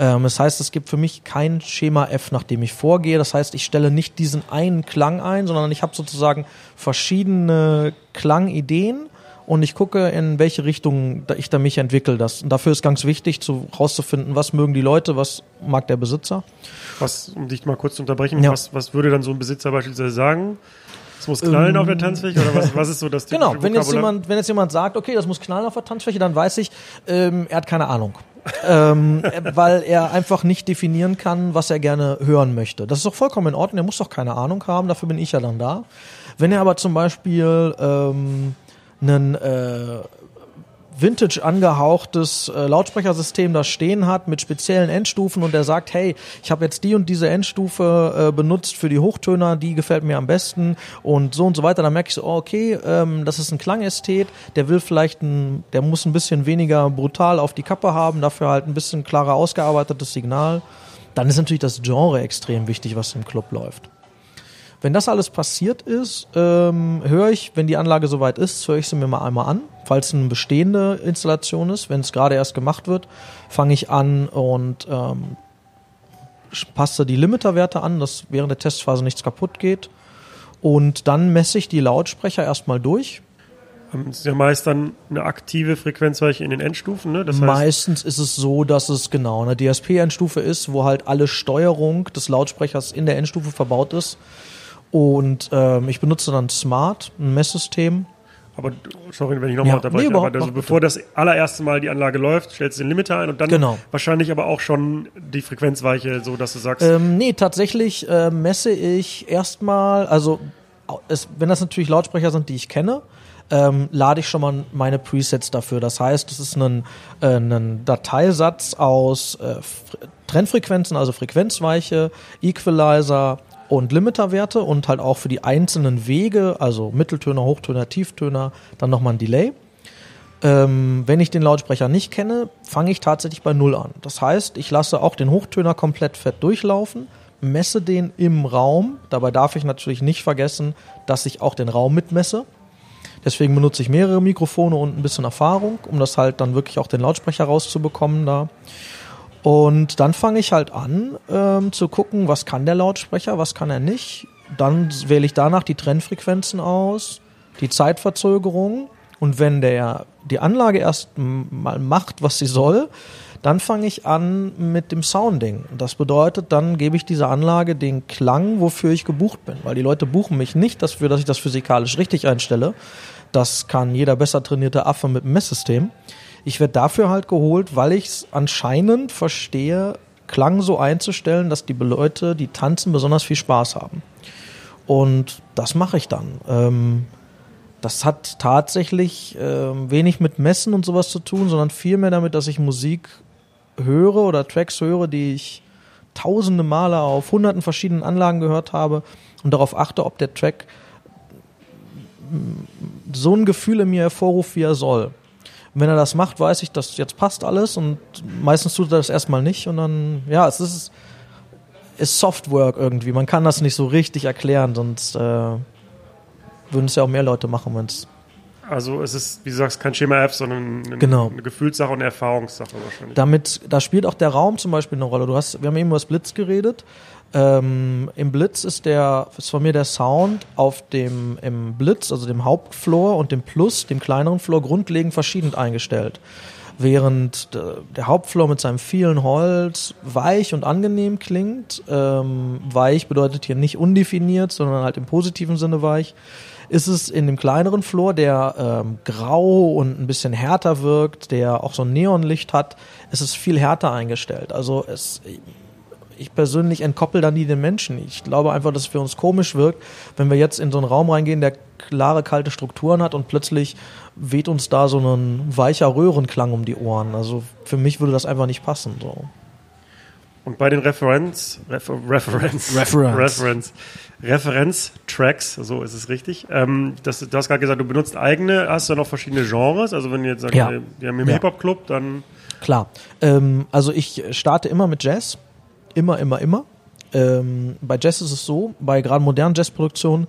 Ähm, das heißt, es gibt für mich kein Schema F, nach dem ich vorgehe. Das heißt, ich stelle nicht diesen einen Klang ein, sondern ich habe sozusagen verschiedene Klangideen und ich gucke, in welche Richtung ich da mich entwickle. Das, und dafür ist ganz wichtig, zu, rauszufinden, was mögen die Leute, was mag der Besitzer. Was, um dich mal kurz zu unterbrechen, Ja. was, was würde dann so ein Besitzer beispielsweise sagen? Es muss knallen auf der Tanzfläche oder was, was ist so das Ähm, Genau, wenn jetzt, jemand, wenn jetzt jemand sagt, okay, das muss knallen auf der Tanzfläche, dann weiß ich, ähm, er hat keine Ahnung. Ähm, äh, weil er einfach nicht definieren kann, was er gerne hören möchte. Das ist doch vollkommen in Ordnung, er muss doch keine Ahnung haben, dafür bin ich ja dann da. Wenn er aber zum Beispiel ähm, einen äh, vintage angehauchtes äh, Lautsprechersystem da stehen hat mit speziellen Endstufen und der sagt, hey, ich habe jetzt die und diese Endstufe äh, benutzt für die Hochtöner, die gefällt mir am besten und so und so weiter, dann merke ich so, oh, okay, ähm, das ist ein Klangästhet, der will vielleicht ein, der muss ein bisschen weniger brutal auf die Kappe haben, dafür halt ein bisschen klarer ausgearbeitetes Signal. Dann ist natürlich das Genre extrem wichtig, was im Club läuft. Wenn das alles passiert ist, ähm, höre ich, wenn die Anlage soweit ist, höre ich sie mir mal einmal an. Falls es eine bestehende Installation ist, wenn es gerade erst gemacht wird, fange ich an und ähm, passe die Limiterwerte an, dass während der Testphase nichts kaputt geht. Und dann messe ich die Lautsprecher erstmal durch. Das ist ja meist dann eine aktive Frequenzweiche in den Endstufen, ne? Das heißt, Meistens ist es so, dass es genau eine DSP-Endstufe ist, wo halt alle Steuerung des Lautsprechers in der Endstufe verbaut ist. Und ähm, ich benutze dann Smart, ein Messsystem. aber sorry, wenn ich nochmal Ja, unterbreche, nee, überhaupt, aber also bevor das allererste Mal die Anlage läuft, stellst du den Limiter ein und dann Genau. wahrscheinlich aber auch schon die Frequenzweiche, so dass du sagst, Ähm, nee, tatsächlich äh, messe ich erstmal, also es, wenn das natürlich Lautsprecher sind, die ich kenne, ähm, lade ich schon mal meine Presets dafür. Das heißt, es ist ein, äh, ein Dateisatz aus äh, Fre- Trennfrequenzen, also Frequenzweiche, Equalizer und Limiterwerte und halt auch für die einzelnen Wege, also Mitteltöner, Hochtöner, Tieftöner, dann nochmal ein Delay. Ähm, wenn ich den Lautsprecher nicht kenne, fange ich tatsächlich bei Null an. Das heißt, ich lasse auch den Hochtöner komplett fett durchlaufen, messe den im Raum. Dabei darf ich natürlich nicht vergessen, dass ich auch den Raum mitmesse. Deswegen benutze ich mehrere Mikrofone und ein bisschen Erfahrung, um das halt dann wirklich auch den Lautsprecher rauszubekommen da. Und dann fange ich halt an ähm, zu gucken, was kann der Lautsprecher, was kann er nicht. Dann wähle ich danach die Trennfrequenzen aus, die Zeitverzögerung. Und wenn der die Anlage erst mal macht, was sie soll, dann fange ich an mit dem Sounding. Das bedeutet, dann gebe ich dieser Anlage den Klang, wofür ich gebucht bin. Weil die Leute buchen mich nicht dafür, dass ich das physikalisch richtig einstelle. Das kann jeder besser trainierte Affe mit dem Messsystem. Ich werde dafür halt geholt, weil ich es anscheinend verstehe, Klang so einzustellen, dass die Leute, die tanzen, besonders viel Spaß haben. Und das mache ich dann. Ähm, das hat tatsächlich ähm, wenig mit Messen und sowas zu tun, sondern vielmehr damit, dass ich Musik höre oder Tracks höre, die ich tausende Male auf hunderten verschiedenen Anlagen gehört habe und darauf achte, ob der Track mm, so ein Gefühl in mir hervorruft, wie er soll. Wenn er das macht, weiß ich, dass jetzt passt alles und meistens tut er das erstmal nicht und dann, ja, es ist, ist Softwork irgendwie. Man kann das nicht so richtig erklären, sonst äh, würden es ja auch mehr Leute machen, wenn es Also es ist, wie du sagst, kein Schema F, sondern eine, Genau. eine Gefühlssache und eine Erfahrungssache wahrscheinlich. damit, da spielt auch der Raum zum Beispiel eine Rolle. Du hast, wir haben eben über das Blitz geredet. Ähm, Im Blitz ist der, ist von mir der Sound auf dem, im Blitz, also dem Hauptfloor und dem Plus, dem kleineren Floor, grundlegend verschieden eingestellt. Während äh, der Hauptfloor mit seinem vielen Holz weich und angenehm klingt, ähm, weich bedeutet hier nicht undefiniert, sondern halt im positiven Sinne weich, ist es in dem kleineren Floor, der ähm, grau und ein bisschen härter wirkt, der auch so ein Neonlicht hat, ist es viel härter eingestellt. Also es, ich persönlich entkoppel da nie den Menschen. Ich glaube einfach, dass es für uns komisch wirkt, wenn wir jetzt in so einen Raum reingehen, der klare, kalte Strukturen hat und plötzlich weht uns da so ein weicher Röhrenklang um die Ohren. Also für mich würde das einfach nicht passen. So. Und bei den Referenz, Refer, Referenz, Reference. Referenz, Referenz-Tracks, so ist es richtig. Ähm, das, du hast gerade gesagt, du benutzt eigene, hast du noch verschiedene Genres? Also wenn du jetzt sagst, Ja. wir haben im Ja. Hip-Hop-Club, dann Klar. Ähm, also ich starte immer mit Jazz. Immer, immer, immer. Ähm, bei Jazz ist es so, bei gerade modernen Jazzproduktionen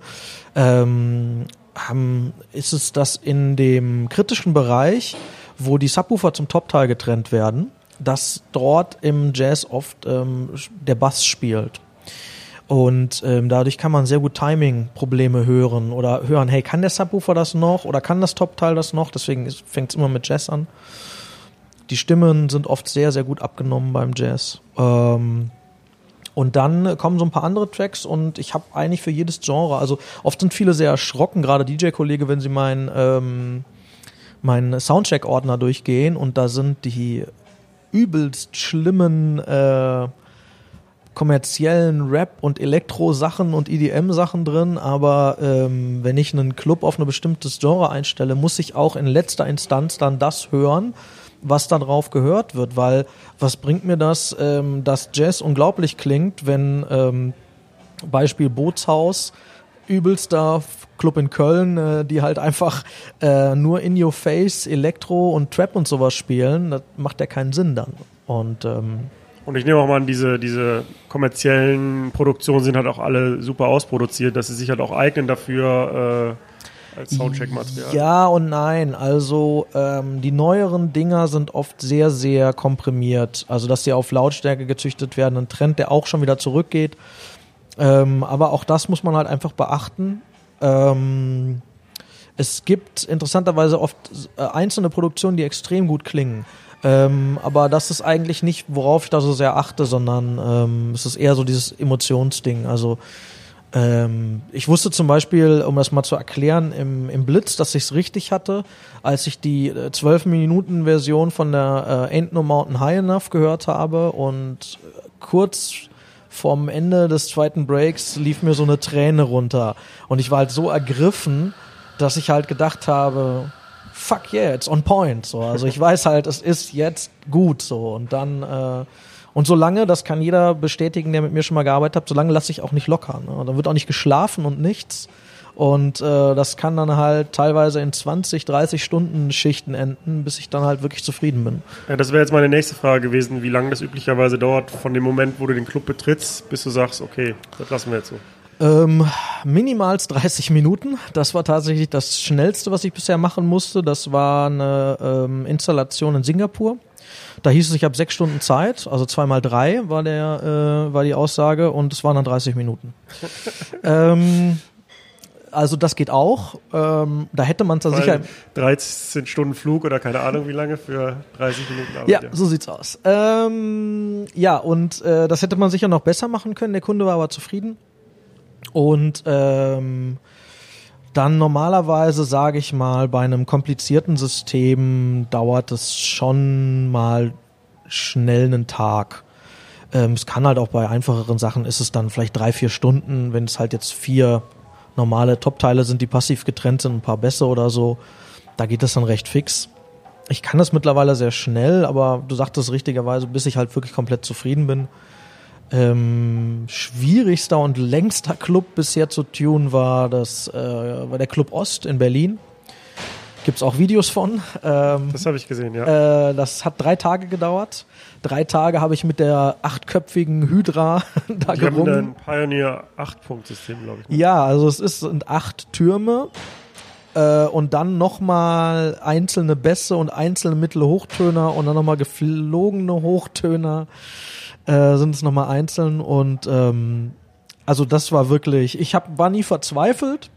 ähm, haben, ist es, dass in dem kritischen Bereich, wo die Subwoofer zum Topteil getrennt werden, dass dort im Jazz oft ähm, der Bass spielt. Und ähm, dadurch kann man sehr gut Timing-Probleme hören oder hören, hey, kann der Subwoofer das noch oder kann das Topteil das noch? Deswegen fängt es immer mit Jazz an. Die Stimmen sind oft sehr, sehr gut abgenommen beim Jazz. Ähm, und dann kommen so ein paar andere Tracks und ich habe eigentlich für jedes Genre, also oft sind viele sehr erschrocken, gerade DJ-Kollege, wenn sie meinen ähm, meinen Soundcheck-Ordner durchgehen und da sind die übelst schlimmen äh, kommerziellen Rap- und Elektro-Sachen und EDM-Sachen drin, aber ähm, wenn ich einen Club auf ein bestimmtes Genre einstelle, muss ich auch in letzter Instanz dann das hören, was da drauf gehört wird, weil was bringt mir das, ähm, dass Jazz unglaublich klingt, wenn ähm, Beispiel Bootshaus, übelster Club in Köln, äh, die halt einfach äh, nur in your face Elektro und Trap und sowas spielen, das macht ja keinen Sinn dann. Und ähm, Und ich nehme auch mal an, diese, diese kommerziellen Produktionen sind halt auch alle super ausproduziert, dass sie sich halt auch eignen dafür äh, als Soundcheck-Material. Ja und nein. Also ähm, die neueren Dinger sind oft sehr, sehr komprimiert. Also dass sie auf Lautstärke gezüchtet werden, ein Trend, der auch schon wieder zurückgeht. Ähm, aber auch das muss man halt einfach beachten. Ähm, es gibt interessanterweise oft äh, einzelne Produktionen, die extrem gut klingen. Ähm, aber das ist eigentlich nicht, worauf ich da so sehr achte, sondern ähm, es ist eher so dieses Emotionsding. Also ähm, ich wusste zum Beispiel, um das mal zu erklären, im, im Blitz, dass ich es richtig hatte, als ich die äh, 12-Minuten-Version von der äh, Ain't No Mountain High Enough gehört habe und äh, kurz vorm Ende des zweiten Breaks lief mir so eine Träne runter und ich war halt so ergriffen, dass ich halt gedacht habe, fuck yeah, it's on point. So, also ich weiß halt, es ist jetzt gut so und dann äh, und solange, das kann jeder bestätigen, der mit mir schon mal gearbeitet hat, solange lasse ich auch nicht locker. Ne? Dann wird auch nicht geschlafen und nichts. Und äh, das kann dann halt teilweise in 20, 30 Stunden Schichten enden, bis ich dann halt wirklich zufrieden bin. Ja, das wäre jetzt meine nächste Frage gewesen, wie lange das üblicherweise dauert, von dem Moment, wo du den Club betrittst, bis du sagst, okay, das lassen wir jetzt so. Ähm, minimals 30 Minuten. Das war tatsächlich das Schnellste, was ich bisher machen musste. Das war eine ähm, Installation in Singapur. Da hieß es, ich habe sechs Stunden Zeit, also zweimal drei war der äh, war die Aussage und es waren dann 30 Minuten. ähm, also das geht auch. Ähm, da hätte man zwar sicher. Weil 13 Stunden Flug oder keine Ahnung wie lange für 30 Minuten Arbeit. Ja, so sieht's aus. Ähm, ja, und äh, das hätte man sicher noch besser machen können. Der Kunde war aber zufrieden. Und ähm, dann normalerweise, sage ich mal, bei einem komplizierten System dauert es schon mal schnell einen Tag. Ähm, es kann halt auch bei einfacheren Sachen ist es dann vielleicht drei, vier Stunden, wenn es halt jetzt vier normale Top-Teile sind, die passiv getrennt sind, ein paar Bässe oder so. Da geht das dann recht fix. Ich kann das mittlerweile sehr schnell, aber du sagtest richtigerweise, bis ich halt wirklich komplett zufrieden bin. Ähm, schwierigster und längster Club bisher zu tun war das äh, war der Club Ost in Berlin. Gibt's auch Videos von. Ähm, Das habe ich gesehen, ja. äh, das hat drei Tage gedauert. Drei Tage habe ich mit der achtköpfigen Hydra da Die haben gerungen. ein Pioneer 8-Punkt-System, glaube ich. ne? Ja, also es ist, sind acht Türme äh, und dann nochmal einzelne Bässe und einzelne mittlere Hochtöner und dann nochmal geflogene Hochtöner äh, sind es nochmal einzeln und ähm, also das war wirklich, ich hab, war nie verzweifelt.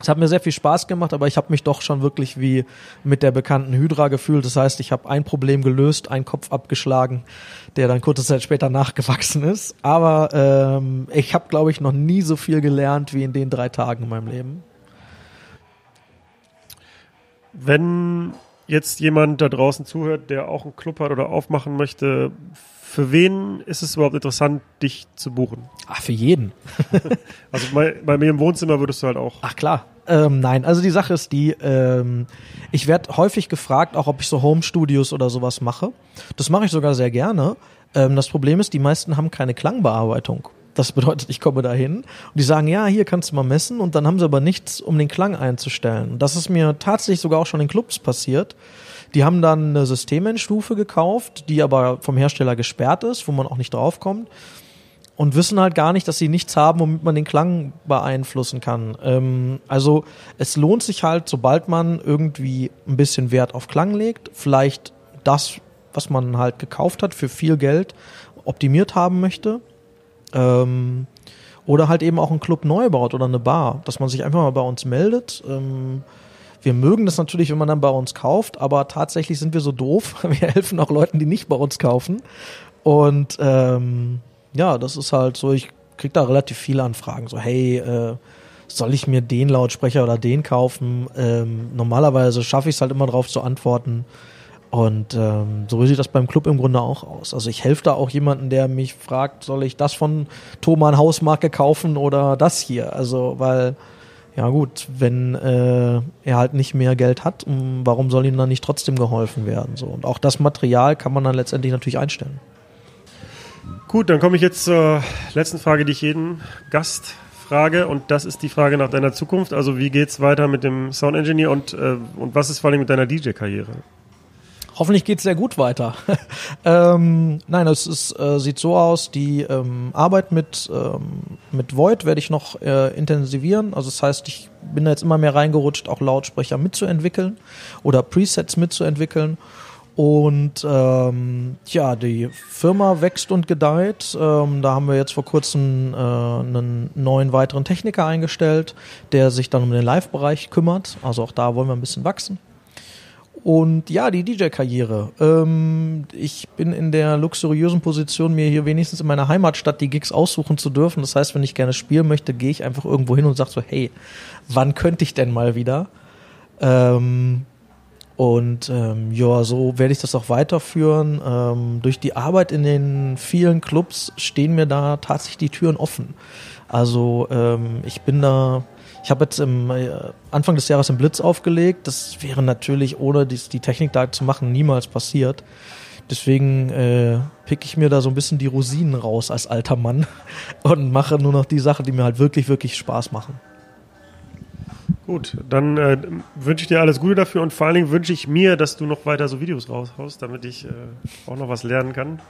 Es hat mir sehr viel Spaß gemacht, aber ich habe mich doch schon wirklich wie mit der bekannten Hydra gefühlt. Das heißt, ich habe ein Problem gelöst, einen Kopf abgeschlagen, der dann kurze Zeit später nachgewachsen ist. Aber ähm, ich habe, glaube ich, noch nie so viel gelernt wie in den drei Tagen in meinem Leben. Wenn jetzt jemand da draußen zuhört, der auch einen Club hat oder aufmachen möchte, für wen ist es überhaupt interessant, dich zu buchen? Ach, für jeden. Also bei, bei mir im Wohnzimmer würdest du halt auch. Ach klar. Ähm, nein, also die Sache ist die, ähm, ich werde häufig gefragt, auch ob ich so Home-Studios oder sowas mache. Das mache ich sogar sehr gerne. Ähm, das Problem ist, die meisten haben keine Klangbearbeitung. Das bedeutet, ich komme da hin und die sagen, ja, hier kannst du mal messen und dann haben sie aber nichts, um den Klang einzustellen. Das ist mir tatsächlich sogar auch schon in Clubs passiert. Die haben dann eine Systemendstufe gekauft, die aber vom Hersteller gesperrt ist, wo man auch nicht draufkommt und wissen halt gar nicht, dass sie nichts haben, womit man den Klang beeinflussen kann. Ähm, also es lohnt sich halt, sobald man irgendwie ein bisschen Wert auf Klang legt, vielleicht das, was man halt gekauft hat, für viel Geld optimiert haben möchte. Ähm, oder halt eben auch einen Club neu baut oder eine Bar, dass man sich einfach mal bei uns meldet. Ähm, wir mögen das natürlich, wenn man dann bei uns kauft, aber tatsächlich sind wir so doof. Wir helfen auch Leuten, die nicht bei uns kaufen. Und ähm, ja, das ist halt so, ich krieg da relativ viele Anfragen. So, hey, äh, soll ich mir den Lautsprecher oder den kaufen? Ähm, normalerweise schaffe ich es halt immer drauf zu antworten. Und ähm, so sieht das beim Club im Grunde auch aus. Also ich helfe da auch jemanden, der mich fragt, soll ich das von Thomann Hausmarke kaufen oder das hier? Also, weil, ja gut, wenn äh, er halt nicht mehr Geld hat, um, warum soll ihm dann nicht trotzdem geholfen werden? So. Und auch das Material kann man dann letztendlich natürlich einstellen. Gut, dann komme ich jetzt zur letzten Frage, die ich jeden Gast frage. Und das ist die Frage nach deiner Zukunft. Also wie geht's weiter mit dem Sound Engineer und, äh, und was ist vor allem mit deiner DJ-Karriere? Hoffentlich geht's sehr gut weiter. ähm, nein, es ist, äh, sieht so aus, die ähm, Arbeit mit, ähm, mit Void werde ich noch äh, intensivieren. Also das heißt, ich bin da jetzt immer mehr reingerutscht, auch Lautsprecher mitzuentwickeln oder Presets mitzuentwickeln. Und ähm, ja, die Firma wächst und gedeiht. Ähm, da haben wir jetzt vor kurzem äh, einen neuen weiteren Techniker eingestellt, der sich dann um den Live-Bereich kümmert. Also auch da wollen wir ein bisschen wachsen. Und ja, die DJ-Karriere. Ähm, ich bin in der luxuriösen Position, mir hier wenigstens in meiner Heimatstadt die Gigs aussuchen zu dürfen. Das heißt, wenn ich gerne spielen möchte, gehe ich einfach irgendwo hin und sage so, hey, wann könnte ich denn mal wieder? Ähm, und ähm, ja, so werde ich das auch weiterführen. Ähm, durch die Arbeit in den vielen Clubs stehen mir da tatsächlich die Türen offen. Also ähm, ich bin da, ich habe jetzt im äh, Anfang des Jahres im Blitz aufgelegt. Das wäre natürlich ohne die, Technik da zu machen niemals passiert. Deswegen äh, pick ich mir da so ein bisschen die Rosinen raus als alter Mann und mache nur noch die Sachen, die mir halt wirklich, wirklich Spaß machen. Gut, dann äh, wünsche ich dir alles Gute dafür und vor allen Dingen wünsche ich mir, dass du noch weiter so Videos raushaust, damit ich äh, auch noch was lernen kann.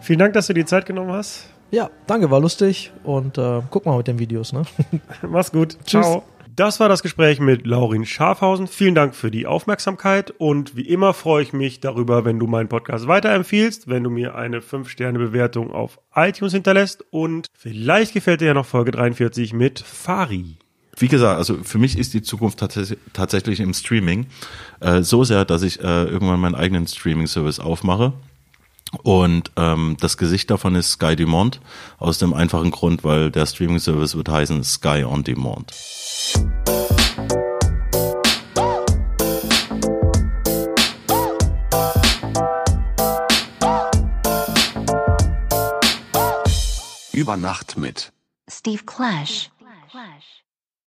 Vielen Dank, dass du die Zeit genommen hast. Ja, danke, war lustig und äh, guck mal mit den Videos, ne? Mach's gut. Tschüss. Ciao. Das war das Gespräch mit Laurin Schafhausen. Vielen Dank für die Aufmerksamkeit und wie immer freue ich mich darüber, wenn du meinen Podcast weiterempfiehlst, wenn du mir eine 5-Sterne-Bewertung auf iTunes hinterlässt und vielleicht gefällt dir ja noch Folge 43 mit Fari. Wie gesagt, also für mich ist die Zukunft tats tatsächlich im Streaming äh, so sehr, dass ich äh, irgendwann meinen eigenen Streaming-Service aufmache. Und ähm, das Gesicht davon ist Sky Demand, aus dem einfachen Grund, weil der Streaming-Service wird heißen Sky on Demand. Über Nacht mit. Steve Clash. Clash.